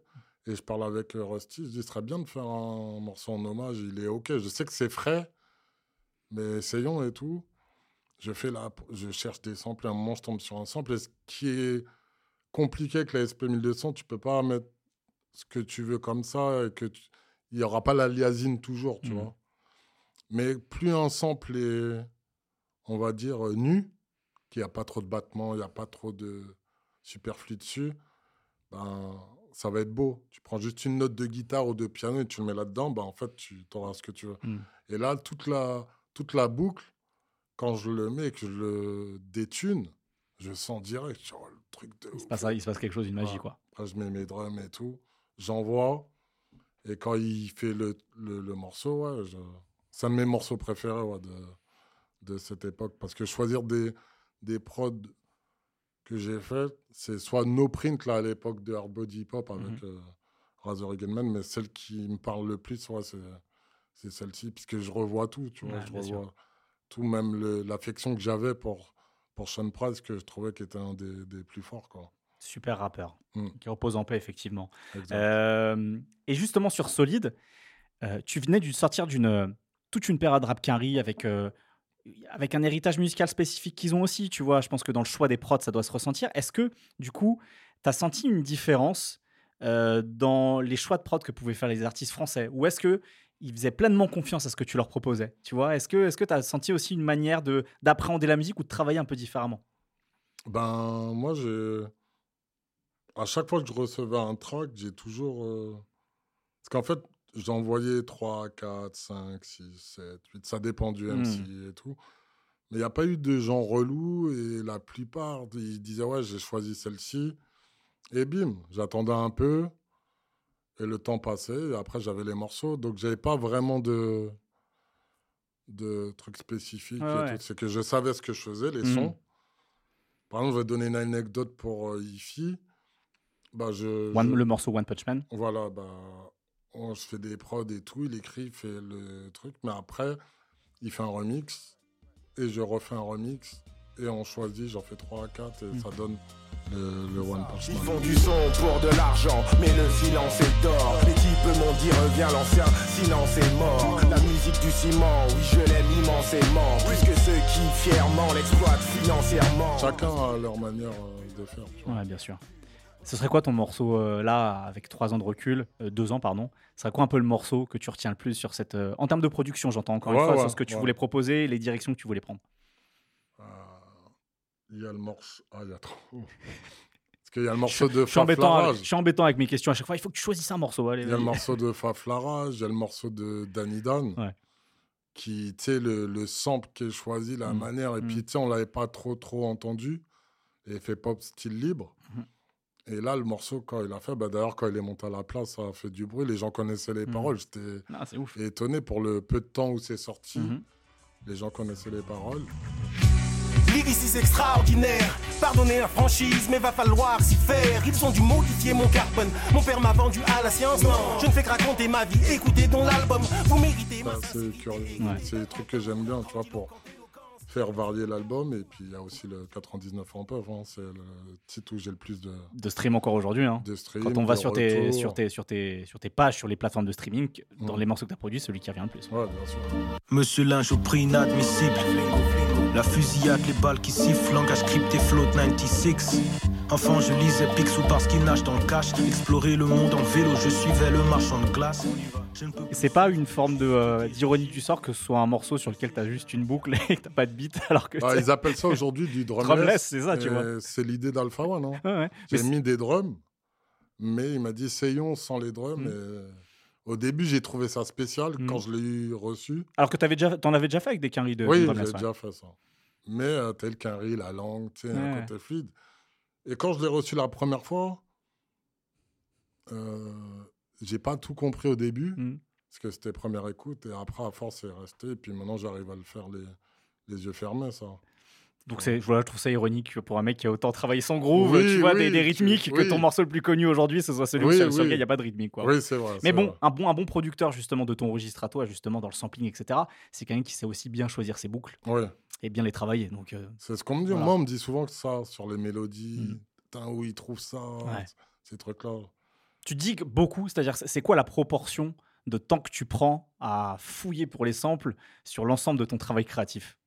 S2: Et je parle avec euh, Rusty. Je dis, ce serait bien de faire un morceau en hommage. Il est OK. Je sais que c'est frais, mais essayons et tout. Je fais là, je cherche des samples. Et à un moment, je tombe sur un sample. Et ce qui est compliqué avec la SP1200, tu peux pas mettre ce que tu veux comme ça et que tu- il y aura pas l'aliasine toujours, tu
S1: Mhm.
S2: vois. Mais plus un sample est, on va dire, nu, qu'il n'y a pas trop de battements, il n'y a pas trop de superflu dessus, ben, ça va être beau. Tu prends juste une note de guitare ou de piano et tu le mets là-dedans, ben, en fait, tu auras ce que tu veux.
S1: Mm.
S2: Et là, toute la, toute la boucle, quand je le mets et que je le détune, je sens direct, genre, le truc de.
S1: Il se, passe, il se passe quelque chose, une magie,
S2: Ouais.
S1: quoi.
S2: Après, je mets mes drums et tout. J'envoie. Et quand il fait le, le, le morceau, ouais, je- c'est un de mes morceaux préférés ouais, de, de cette époque. Parce que choisir des, des prods que j'ai fait, c'est soit No Print, là, à l'époque de Hard Body Hip Hop avec euh, Razor Again Man, mais celle qui me parle le plus, ouais, c'est, celle-ci, puisque je revois tout, tu vois.
S1: Ouais,
S2: je
S1: sûr.
S2: revois tout, même l'affection que j'avais pour, pour Sean Price, que je trouvais qu'il était un des, des plus forts, quoi.
S1: Super rappeur,
S2: Mm.
S1: qui repose en paix, effectivement. Euh, et justement, sur Solide, euh, tu venais de sortir d'une toute une période rap Quinry avec, euh, avec un héritage musical spécifique qu'ils ont aussi. Tu vois, je pense que dans le choix des prods, ça doit se ressentir. Est-ce que, du coup, tu as senti une différence euh, dans les choix de prods que pouvaient faire les artistes français? Ou est-ce que ils faisaient pleinement confiance à ce que tu leur proposais Tu vois, est-ce que tu as senti aussi une manière de d'appréhender la musique ou de travailler un peu différemment?
S2: Ben, moi. À chaque fois que je recevais un track, j'ai toujours. euh, Parce qu'en fait, j'envoyais 3, 4, 5, 6, 7, 8. Ça dépend du MC et tout. Mais il n'y a pas eu de gens relous et la plupart, ils disaient Ouais, j'ai choisi celle-ci. Et bim, j'attendais un peu. Et le temps passait. Et après, j'avais les morceaux. Donc, j'avais pas vraiment de. de trucs spécifiques.
S1: Ouais.
S2: C'est que je savais ce que je faisais, les sons. Par exemple, je vais donner une anecdote pour euh, Ifi. Bah, je,
S1: One-
S2: je-
S1: Le morceau One Punch Man
S2: Voilà, bah, on, je fais des prods et tout, il écrit, il fait le truc, mais après, il fait un remix, et je refais un remix, et on choisit, j'en fais 3 à 4, et ça donne le, le One Punch
S12: Ils font du son pour de l'argent, mais le silence est d'or. Les types m'ont dit reviens l'ancien, silence est mort. La musique du ciment, oui je l'aime immensément. Plus que ceux qui fièrement l'exploitent financièrement.
S2: Chacun a leur manière euh, de faire. tu vois.
S1: Ouais, bien sûr. Ce serait quoi ton morceau euh, là, avec trois ans de recul, euh, deux ans, pardon Ce serait quoi un peu le morceau que tu retiens le plus sur cette. euh, en termes de production, j'entends encore une fois,
S2: ouais,
S1: sur ce que tu
S2: ouais.
S1: voulais proposer, les directions que tu voulais prendre?
S2: Il y a le morceau. Ah, il y a trop. Parce qu'il y a le morceau de
S1: je, suis embêtant avec, je suis embêtant avec mes questions à chaque fois. Il faut que tu choisisses un morceau. Allez,
S2: Il y a le morceau de Faflarage, il y a le morceau de Danny Dan. Qui, tu sais, le, le sample qui est choisi, la
S1: Mm.
S2: manière. Et
S1: Mm.
S2: puis, tu sais, on l'avait pas trop, trop entendu. Et fait pop style libre. Et là, le morceau, quand il a fait, bah, d'ailleurs, quand il est monté à la place, ça a fait du bruit. Les gens connaissaient les
S1: Mm.
S2: paroles. J'étais
S1: Ah, c'est ouf.
S2: étonné pour le peu de temps où c'est sorti.
S1: Mhm.
S2: Les gens connaissaient les paroles.
S12: Lyriciste extraordinaire, pardonnez la franchise, mais va falloir s'y faire. Ils ont dû modifier mon carbone. Mon père m'a vendu à la science. Non, je ne fais que raconter ma vie. Écoutez donc l'album, vous méritez ma
S2: Ça, c'est curieux.
S1: Ouais.
S2: C'est des trucs que j'aime bien, tu vois, pour faire varier l'album. Et puis, il y a aussi le 99 en peuvent. hein. C'est le titre où j'ai le plus de,
S1: De stream encore aujourd'hui. hein.
S2: de stream.
S1: Quand on va sur tes, sur, tes, sur, tes, sur tes pages, sur les plateformes de streaming, dans
S2: Mm.
S1: les morceaux que tu as produits, celui qui revient le plus.
S2: Ouais, bien sûr.
S11: Monsieur Linge au prix inadmissible. La fusillade, les balles qui sifflent, langage crypté, float 96. Enfant, je lisais Picsou parce qu'il nage dans le cash. Explorer le monde en vélo, je suivais le marchand de glace.
S1: C'est pas une forme de, euh, d'ironie du sort que ce soit un morceau sur lequel tu as juste une boucle et que tu pas de beat alors que
S2: Ah, ils appellent ça aujourd'hui du drumless.
S1: Drumless, c'est ça, tu vois.
S2: C'est l'idée d'Alpha One. Hein.
S1: Ouais.
S2: J'ai mis des drums, mais il m'a dit essayons sans les drums.
S1: Mm.
S2: Et au début, j'ai trouvé ça spécial
S1: Mm.
S2: quand je l'ai reçu.
S1: Alors que t'avais déjà, t'en avais déjà fait avec des quinries de
S2: oui,
S1: ouais.
S2: déjà fait ça. Mais euh, tel qu'un riz, la langue, tu sais, un côté fluide. Et quand je l'ai reçu la première fois, euh, j'ai pas tout compris au début,
S1: Mm.
S2: parce que c'était première écoute, et après, à force, c'est resté. Et puis maintenant, j'arrive à le faire les, les yeux fermés, ça.
S1: Donc c'est, voilà, je trouve ça ironique pour un mec qui a autant travaillé son groove,
S2: Oui,
S1: tu vois, des,
S2: oui,
S1: des rythmiques, que
S2: oui.
S1: ton morceau le plus connu aujourd'hui, ce soit celui sur, lequel il n'y a pas de rythmique. Quoi.
S2: Oui, c'est vrai.
S1: Mais bon,
S2: vrai.
S1: un bon, un bon producteur justement de ton registre à toi, justement dans le sampling, etc., c'est quelqu'un qui sait aussi bien choisir ses boucles et bien les travailler. Donc, euh,
S2: C'est ce qu'on me dit.
S1: Voilà.
S2: Moi, on me dit souvent que ça, sur les mélodies,
S1: Mm.
S2: putain, où ils trouvent ça,
S1: Ouais.
S2: ces trucs-là.
S1: tu digues beaucoup, c'est-à-dire c'est c'est quoi la proportion de temps que tu prends à fouiller pour les samples sur l'ensemble de ton travail créatif?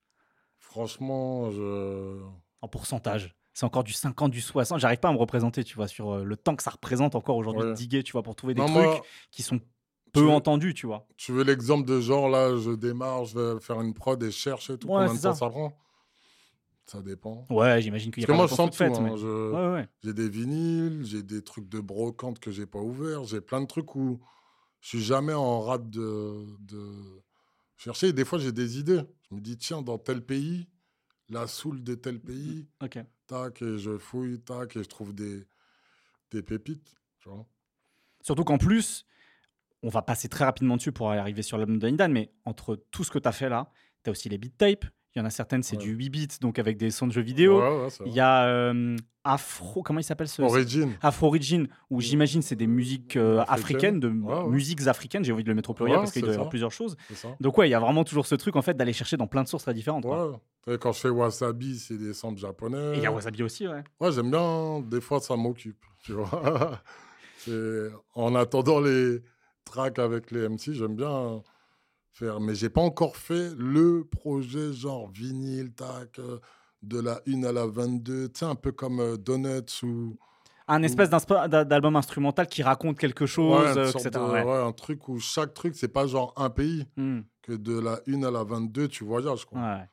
S2: Franchement, je.
S1: en pourcentage c'est encore du 50, du 60. J'arrive pas à me représenter, tu vois, sur euh, le temps que ça représente encore aujourd'hui de diguer, tu vois, pour trouver des
S2: Non,
S1: trucs
S2: moi,
S1: qui sont peu entendus, tu vois.
S2: Tu veux l'exemple de genre, là, je démarre, je vais faire une prod et je cherche et tout.
S1: Ouais,
S2: Combien de
S1: c'est
S2: temps
S1: ça.
S2: ça prend? Ça dépend.
S1: Ouais, j'imagine qu'il y a
S2: Parce que moi, je sens tout.
S1: faite,
S2: hein.
S1: mais-
S2: Je-
S1: Ouais, ouais.
S2: J'ai des vinyles, j'ai des trucs de brocante que j'ai pas ouverts, j'ai plein de trucs où je suis jamais en rate de. de... chercher. Des fois, j'ai des idées. Je me dis, tiens, dans tel pays, la soul de tel pays,
S1: Ok.
S2: tac, et je fouille, tac, et je trouve des, des pépites. Tu vois.
S1: Surtout qu'en plus, on va passer très rapidement dessus pour arriver sur l'album de Nidan, mais entre tout ce que tu as fait là, tu as aussi les beat tapes. Il y en a certaines, c'est
S2: Ouais.
S1: du 8 bits, donc avec des sons de jeux vidéo.
S2: Ouais, ouais, c'est
S1: Il y a euh, Afro, comment il s'appelle ce
S2: Origin.
S1: Afro Origin, où j'imagine c'est des musiques euh, africaines, de musiques africaines. J'ai envie de le mettre au pluriel parce qu'il doit y avoir plusieurs choses. Donc ouais, il y a vraiment toujours ce truc en fait d'aller chercher dans plein de sources très différentes. quoi.
S2: Quand je fais wasabi, c'est des samples japonais.
S1: Et il y a Wasabi aussi, ouais.
S2: Ouais, j'aime bien. Des fois, ça m'occupe. Tu vois. En attendant les tracks avec les MC, j'aime bien faire. Mais j'ai pas encore fait le projet genre vinyle, tac, euh, de la 1 à la 22. Tu sais, un peu comme euh, Donuts ou.
S1: Un espèce d'album instrumental qui raconte quelque chose,
S2: Ouais,
S1: euh, etc.
S2: de-
S1: ouais.
S2: ouais, un truc où chaque truc, c'est pas genre un pays.
S1: Hmm.
S2: Que de la 1 à la 22, tu voyages. Quoi.
S1: Ouais.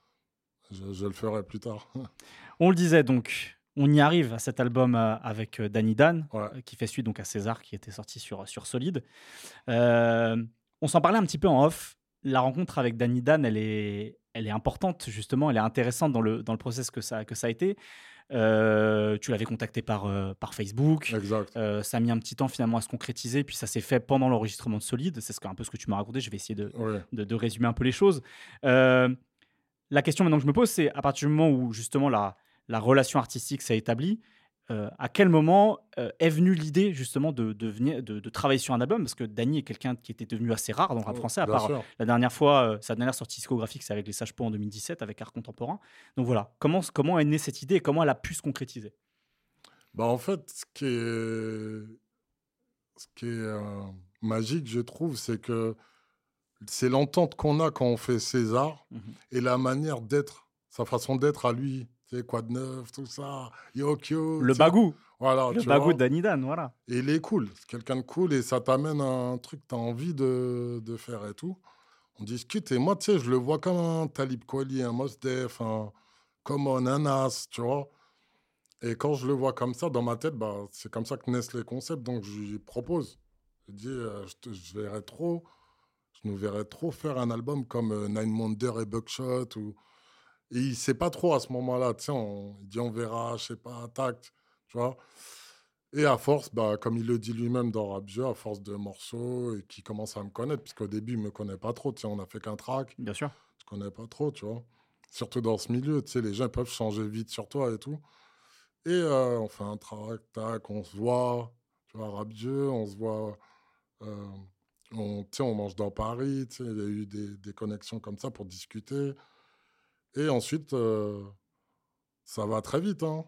S2: Je, je le ferai plus tard.
S1: On le disait donc, on y arrive à cet album euh, avec Danny Dan,
S2: Ouais.
S1: qui fait suite donc à César, qui était sorti sur, sur Solid. Euh, on s'en parlait un petit peu en off. La rencontre avec Danny Dan, elle est, elle est importante, justement, elle est intéressante dans le, dans le process que ça, que ça a été. Euh, tu l'avais contacté par, euh, par Facebook.
S2: Exact.
S1: Euh, ça a mis un petit temps finalement à se concrétiser, puis ça s'est fait pendant l'enregistrement de Solid. C'est ce un peu ce que tu m'as raconté. Je vais essayer de,
S2: Ouais.
S1: de, de résumer un peu les choses. La question maintenant que je me pose, c'est à partir du moment où justement la, la relation artistique s'est établie, euh, à quel moment euh, est venue l'idée justement de, de, venir, de, de travailler sur un album? Parce que Danny est quelqu'un qui était devenu assez rare dans le rap
S2: Oh,
S1: français, à part
S2: sûr.
S1: la dernière fois, euh, sa dernière sortie discographique, c'est avec les Sages-Pots en 2017, avec Art Contemporain. Donc voilà, comment, comment est née cette idée et comment elle a pu se concrétiser?
S2: Bah, en fait, ce qui est, ce qui est euh, magique, je trouve, c'est que c'est l'entente qu'on a quand on fait César
S1: Mhm.
S2: et la manière d'être, sa façon d'être à lui. Tu sais, quoi de neuf, tout ça, Yokyo.
S1: Le bagou
S2: Voilà,
S1: Le bagou
S2: vois.
S1: de Danny Dan, voilà.
S2: Et il est cool. C'est quelqu'un de cool et ça t'amène à un truc que tu as envie de, de faire et tout. On discute et moi, tu sais, je le vois comme un Talib Kweli, un Mos Def, un Common, un Nas, tu vois. Et quand je le vois comme ça, dans ma tête, bah, c'est comme ça que naissent les concepts. Donc, je lui propose. Je dis, euh, je, te- je verrais trop, je nous verrais trop faire un album comme euh, Nine Wonder et Buckshot. Ou... Et il sait pas trop à ce moment-là. Tu sais, on, il dit, on verra, je sais pas, tact, tu vois. Et à force, bah, comme il le dit lui-même dans Rap Jeu, à force de morceaux et qui commence à me connaître, puisqu'au début, il me connaît pas trop. Tu sais, on a fait qu'un track.
S1: Bien sûr.
S2: Je connais pas trop, tu vois. Surtout dans ce milieu, tu sais, les gens peuvent changer vite sur toi et tout. Et euh, on fait un track, tac, on se voit, tu vois, Rap Jeu, on se voit. euh, on, on mange dans Paris, il y a eu des, des connexions comme ça pour discuter. Et ensuite, euh, ça va très vite, hein.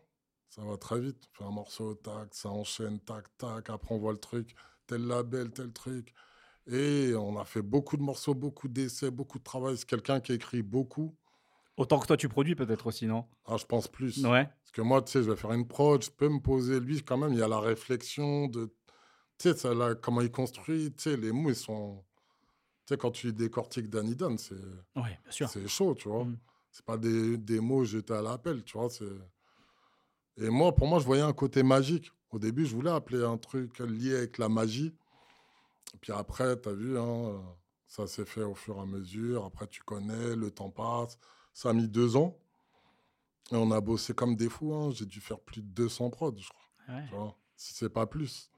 S2: Ça va très vite. On fait un morceau, tac, ça enchaîne, tac, tac. Après, on voit le truc, tel label, tel truc. Et on a fait beaucoup de morceaux, beaucoup d'essais, beaucoup de travail. C'est quelqu'un qui écrit beaucoup.
S1: Autant que toi, tu produis peut-être aussi, non?
S2: Ah, je pense plus.
S1: Ouais.
S2: Parce que moi, tu sais, je vais faire une prod, je peux me poser. Lui, quand même, il y a la réflexion de. Tu sais, là, comment il construit. Tu sais, les mots, ils sont. Tu sais, quand tu décortiques Danny Dan, c'est.
S1: Ouais, bien sûr.
S2: C'est chaud, tu vois.
S1: Mm.
S2: C'est pas des, des mots jetés à l'appel, tu vois. Et moi, pour moi, je voyais un côté magique. Au début, je voulais appeler un truc lié avec la magie. Puis après, tu as vu, hein, ça s'est fait au fur et à mesure. Après, tu connais, le temps passe. Ça a mis deux ans. Et on a bossé comme des fous. hein. J'ai dû faire plus de 200 prods, je crois.
S1: Ouais.
S2: Tu vois, si c'est pas plus.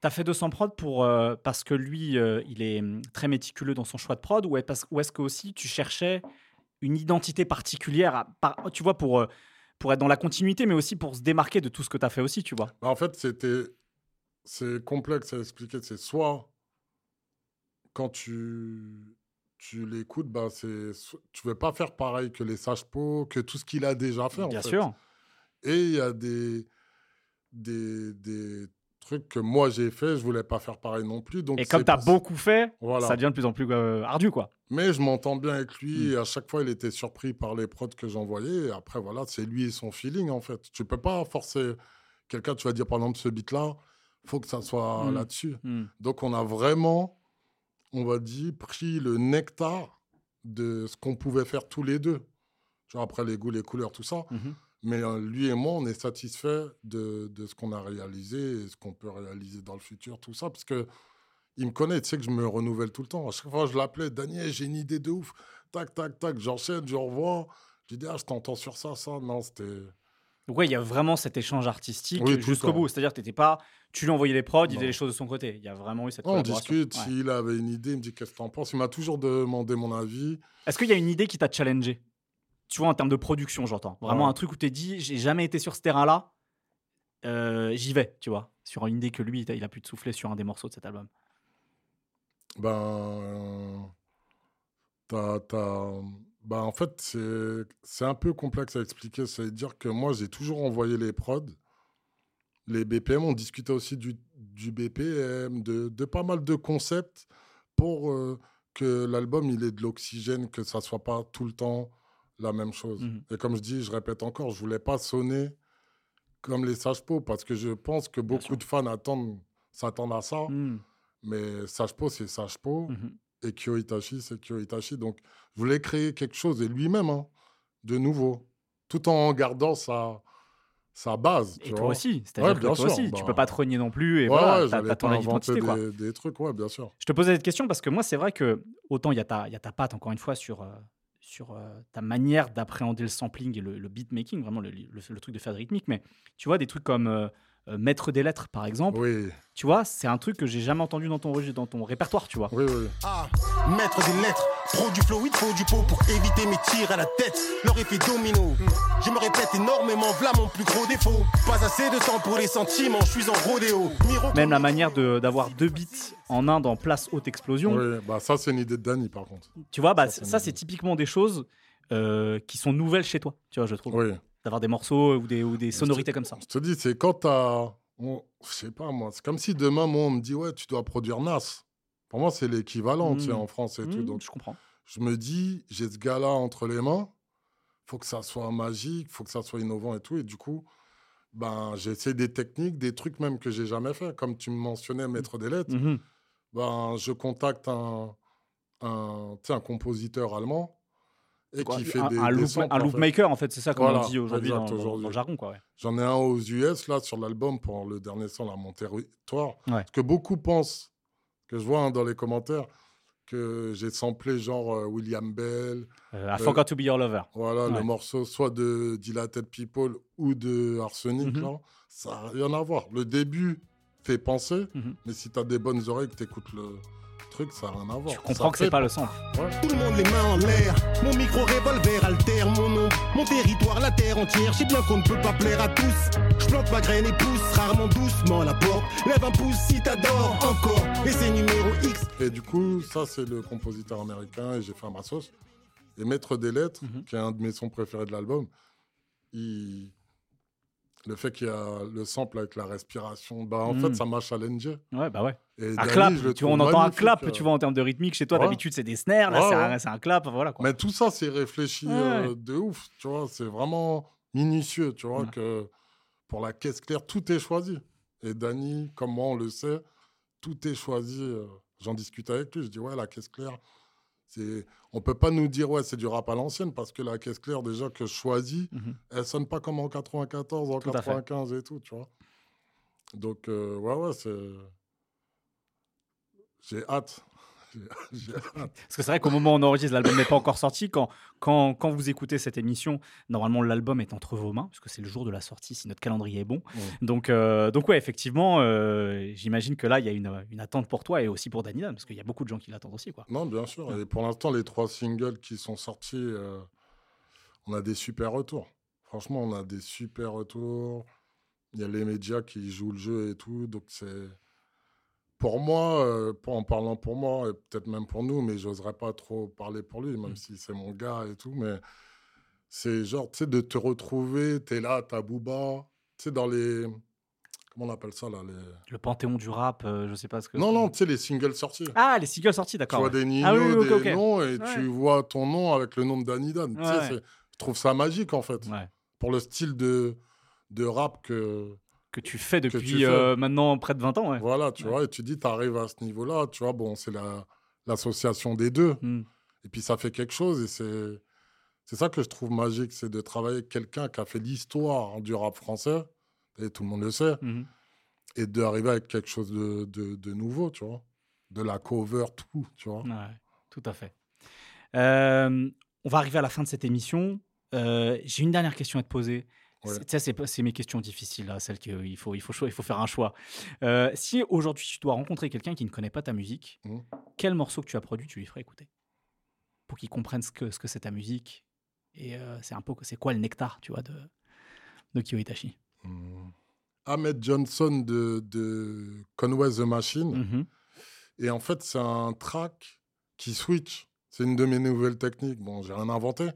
S1: T'as fait 200 prod pour, euh, parce que lui, euh, il est hum, très méticuleux dans son choix de prod ou est- parce- ou est-ce que aussi tu cherchais une identité particulière, à- par- tu vois, pour, euh, pour être dans la continuité, mais aussi pour se démarquer de tout ce que tu as fait aussi, tu vois
S2: Bah, en fait, c'était. C'est complexe à expliquer. C'est soit. Quand tu. Tu l'écoutes, bah c'est. so- Tu veux pas faire pareil que les sages-pots, que tout ce qu'il a déjà fait. en
S1: Bien
S2: fait.
S1: sûr.
S2: Et il y a des. Des, des trucs que moi j'ai fait, je voulais pas faire pareil non plus. Donc
S1: Et comme tu as beaucoup fait,
S2: Voilà.
S1: ça devient de plus en plus euh, ardu, quoi.
S2: Mais je m'entends bien avec lui
S1: Mm.
S2: et à chaque fois, il était surpris par les prods que j'envoyais. Et après, voilà, c'est lui et son feeling, en fait. Tu peux pas forcer quelqu'un, tu vas dire, par exemple, ce beat-là, faut que ça soit
S1: Mm.
S2: là-dessus.
S1: Mm.
S2: Donc, on a vraiment, on va dire, pris le nectar de ce qu'on pouvait faire tous les deux. Genre, après, les goûts, les couleurs, tout ça. Mais euh, lui et moi, on est satisfait de, de ce qu'on a réalisé et ce qu'on peut réaliser dans le futur, tout ça. Parce que il me connaît, tu sais que je me renouvelle tout le temps. À chaque fois, je l'appelais, Daniel, j'ai une idée de ouf. Tac, tac, tac, j'enchaîne, je revois. Je dis, ah, je t'entends sur ça, ça. Non, c'était.
S1: Ouais, il y a vraiment cet échange artistique
S2: Oui,
S1: jusqu'au bout. C'est-à-dire t'étais pas, tu lui envoyais les prods, il faisait les choses de son côté. Il y a vraiment eu cette
S2: On discute,
S1: Ouais.
S2: s'il avait une idée, il me dit, qu'est-ce que t'en penses? Il m'a toujours demandé mon avis.
S1: Est-ce qu'il y a une idée qui t'a challengé? Tu vois, en termes de production, j'entends. Vraiment
S2: Ouais.
S1: un truc où t'es dit, j'ai jamais été sur ce terrain-là, euh, j'y vais, tu vois. Sur une idée que lui, il a- pu te souffler sur un des morceaux de cet album.
S2: Ben. euh, ben, en fait, c'est c'est un peu complexe à expliquer. C'est-à-dire que moi, j'ai toujours envoyé les prods, les BPM. On discutait aussi du, du BPM, de, de pas mal de concepts pour euh, que l'album il ait de l'oxygène, que ça soit pas tout le temps la même chose.
S1: Mhm.
S2: Et comme je dis, je répète encore, je voulais pas sonner comme les Sage-Po parce que je pense que beaucoup de fans attendent, s'attendent à ça.
S1: Hmm.
S2: Mais Sage-Po, c'est Sage-Po.
S1: Mhm.
S2: Et Kyo Itachi, c'est Kyo Itachi. Donc, je voulais créer quelque chose, et lui-même, hein, de nouveau, tout en gardant sa, sa base.
S1: Et
S2: tu
S1: toi
S2: vois.
S1: aussi,
S2: Ouais,
S1: c'est-à-dire que toi
S2: sûr,
S1: aussi, tu
S2: bah,
S1: peux pas te renier non plus. Et
S2: ouais,
S1: voilà,
S2: ouais,
S1: t'as ton identité, quoi.
S2: Des, des trucs, ouais, bien sûr.
S1: Je te posais cette question parce que moi, c'est vrai que autant il y, a ta- il y a ta patte, encore une fois, sur, euh, sur euh, ta manière d'appréhender le sampling et le, le beatmaking, vraiment le, le- le truc de faire de rythmique, mais tu vois, des trucs comme euh, euh, Maître des lettres, par exemple,
S2: Oui,
S1: tu vois, c'est un truc que j'ai jamais entendu dans ton, dans ton répertoire, tu vois.
S2: oui, oui.
S12: Ah, maître des lettres, pro du flow, il faut du pot pour éviter mes tirs à la tête. Leur effet domino. Je me répète énormément, v'là mon plus gros défaut. Pas assez de temps pour les sentiments, je suis en rodéo. Miro
S1: Même la manière de- d'avoir deux beats en un dans Place Haute Explosion,
S2: Oui, bah, ça, c'est une idée de Danny, par contre.
S1: tu vois, bah,
S2: Ça, c'est
S1: ça, c'est typiquement des choses euh, qui sont nouvelles chez toi, tu vois, je trouve.
S2: Oui.
S1: D'avoir des morceaux ou des, ou des sonorités comme ça.
S2: Je te dis, c'est quand t'as. Je sais pas, moi. C'est comme si demain, moi, on me dit, ouais, tu dois produire Nas. Pour moi, c'est l'équivalent, tu sais,
S1: Mm.
S2: en France et tout.
S1: Mm,
S2: Donc,
S1: je comprends.
S2: je me dis, j'ai ce gars-là entre les mains, faut que ça soit magique, faut que ça soit innovant et tout. Et du coup, ben, j'essaie des techniques, des trucs même que j'ai jamais fait. Comme tu me mentionnais, Maître des lettres,
S1: Mhm.
S2: ben, je contacte un, un, tu sais, un compositeur allemand et
S1: Quoi,
S2: qui fait
S1: un,
S2: des,
S1: un
S2: des
S1: loop, un
S2: en
S1: loop
S2: fait.
S1: maker, en fait, c'est ça comme
S2: Voilà,
S1: dit aujourd'hui dans, le jargon, quoi. ouais.
S2: J'en ai un aux US, là, sur l'album, pour le dernier son, La Mon Territoire.
S1: Ouais.
S2: Parce que beaucoup pensent, que je vois hein, dans les commentaires, que j'ai samplé genre euh, William Bell.
S1: Euh, I Forgot to Be Your Lover.
S2: Voilà,
S1: Ouais.
S2: le morceau soit de Dilated People ou de Arsenic,
S1: Mhm.
S2: là, ça n'a rien à voir. Le début fait penser,
S1: Mhm.
S2: mais si tu as des bonnes oreilles, que tu écoutes le truc, ça n'a rien à voir.
S1: Tu comprends
S2: Ça
S1: que c'est pas le sample.
S12: Tout le monde les mains en l'air. Mon micro revolver altère mon nom, mon territoire, la terre entière. Je sais bien qu'on ne peut pas plaire à tous. Je plante ma graine et pousse rarement doucement la porte. Lève un pouce si t'adores encore. Et c'est numéro X.
S2: Et du coup, ça, c'est le compositeur américain et j'ai fait ma sauce. Et Maître des Lettres,
S1: Mhm.
S2: qui est un de mes sons préférés de l'album, il... le fait qu'il y a le sample avec la respiration, bah, en
S1: Mhm.
S2: fait, ça m'a challengé.
S1: Ouais, bah ouais.
S2: Et
S1: Un clap,
S2: je le
S1: tu vois, on entend un clap,
S2: euh.
S1: tu vois, en termes de rythmique. Chez toi,
S2: Ouais.
S1: d'habitude, c'est des snares, là,
S2: Ouais,
S1: c'est un, clap, voilà quoi.
S2: Mais tout ça, c'est réfléchi euh, de ouf, tu vois. C'est vraiment minutieux, tu vois, que pour la caisse claire, tout est choisi. Et Dany, comme moi, on le sait, tout est choisi. euh, J'en discute avec lui, je dis, ouais, la caisse claire, c'est... on peut pas nous dire, ouais, c'est du rap à l'ancienne, parce que la caisse claire, déjà, que je choisis,
S1: Mhm.
S2: elle sonne pas comme en 94, en
S1: Tout à fait.
S2: 95 et tout, tu vois. Donc, euh, ouais, ouais, c'est... J'ai hâte. J'ai- J'ai hâte.
S1: Parce que c'est vrai qu'au moment où on enregistre, l'album n'est pas encore sorti. Quand, quand, quand vous écoutez cette émission, normalement, l'album est entre vos mains, puisque c'est le jour de la sortie, si notre calendrier est bon. Donc, euh, donc ouais, effectivement, euh, j'imagine que là, il y a une, une attente pour toi et aussi pour Danny Dan, parce qu'il y a beaucoup de gens qui l'attendent aussi. Quoi.
S2: Non, bien sûr. Et pour l'instant, les trois singles qui sont sortis, euh, on a des super retours. Franchement, on a des super retours. Il y a les médias qui jouent le jeu et tout. Donc, c'est. Pour moi, euh, pour- en parlant pour moi, et peut-être même pour nous, mais j'oserais pas trop parler pour lui, même si c'est mon gars et tout. Mais c'est genre, tu sais, de te retrouver, tu es là, t'as Booba, tu sais, dans les. Comment on appelle ça là les...
S1: Le panthéon du rap, euh, je sais pas ce que.
S2: Non, non, tu sais, les singles sortis.
S1: Ah, les singles sortis,
S2: Tu
S1: d'accord.
S2: vois
S1: ouais.
S2: des Nino,
S1: Ah oui, oui, ok,
S2: des noms, et
S1: Ouais.
S2: tu vois ton nom avec le nom de Danny Dan. Tu
S1: Ouais.
S2: je trouve ça magique, en fait. Pour le style de, de rap que...
S1: Que tu fais depuis
S2: tu fais.
S1: euh, maintenant près de 20 ans. Ouais.
S2: Voilà, tu
S1: Ouais.
S2: vois, et tu dis, tu arrives à ce niveau-là, tu vois, bon, c'est la- l'association des deux.
S1: Hmm.
S2: Et puis, ça fait quelque chose, et c'est... C'est ça que je trouve magique, c'est de travailler avec quelqu'un qui a fait l'histoire du rap français, et tout le monde le sait,
S1: Mhm.
S2: et d'arriver avec quelque chose de, de, de nouveau, tu vois. de la cover, tout, tu vois.
S1: Ouais, tout à fait. Euh, on va arriver à la fin de cette émission. Euh, J'ai une dernière question à te poser.
S2: Ouais.
S1: C'est- mes questions difficiles, là, celles qu'il faut, il faut, choi- il faut faire un choix. Euh, si aujourd'hui tu dois rencontrer quelqu'un qui ne connaît pas ta musique,
S2: Mhm.
S1: quel morceau que tu as produit tu lui ferais écouter? Pour qu'il comprenne ce que ce que c'est ta musique. Et euh, c'est un peu c'est quoi le nectar, tu vois, de, de Kyo Itachi.
S2: Hmm. Ahmed Johnson de, de Conway the Machine.
S1: Mhm.
S2: Et en fait, c'est un track qui switch. C'est une de mes nouvelles techniques. Bon, j'ai rien inventé.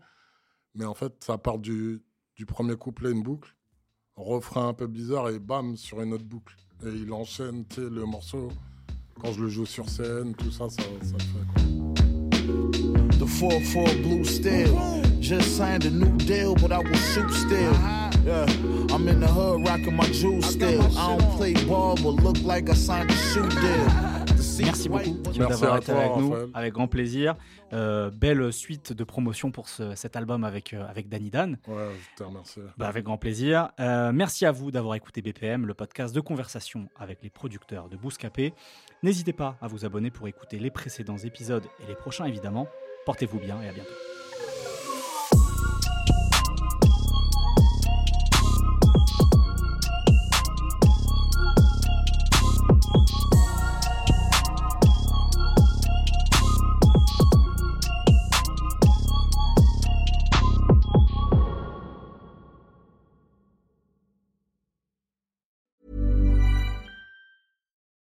S2: Mais en fait, ça part du, du premier couplet, une boucle, refrain un peu bizarre et bam, sur une autre boucle. Et il enchaîne, tu sais, le morceau. Quand je le joue sur scène, tout ça, ça, ça le fait. Quoi?
S13: The 4-4 blue steel. Just signed a new deal, but I will shoot still. Yeah, I'm in the hood rocking my jewels still. I don't play ball, but look like I signed a shoe deal.
S1: Merci beaucoup d'avoir été avec nous, avec grand plaisir. Euh, belle suite de promotion pour ce- cet album avec, euh, avec Danny Dan.
S2: Ouais, je te remercie.
S1: Bah, avec grand plaisir. Euh, merci à vous d'avoir écouté BPM, le podcast de conversation avec les producteurs de Bouscapé. N'hésitez pas à vous abonner pour écouter les précédents épisodes et les prochains évidemment. Portez-vous bien et à bientôt.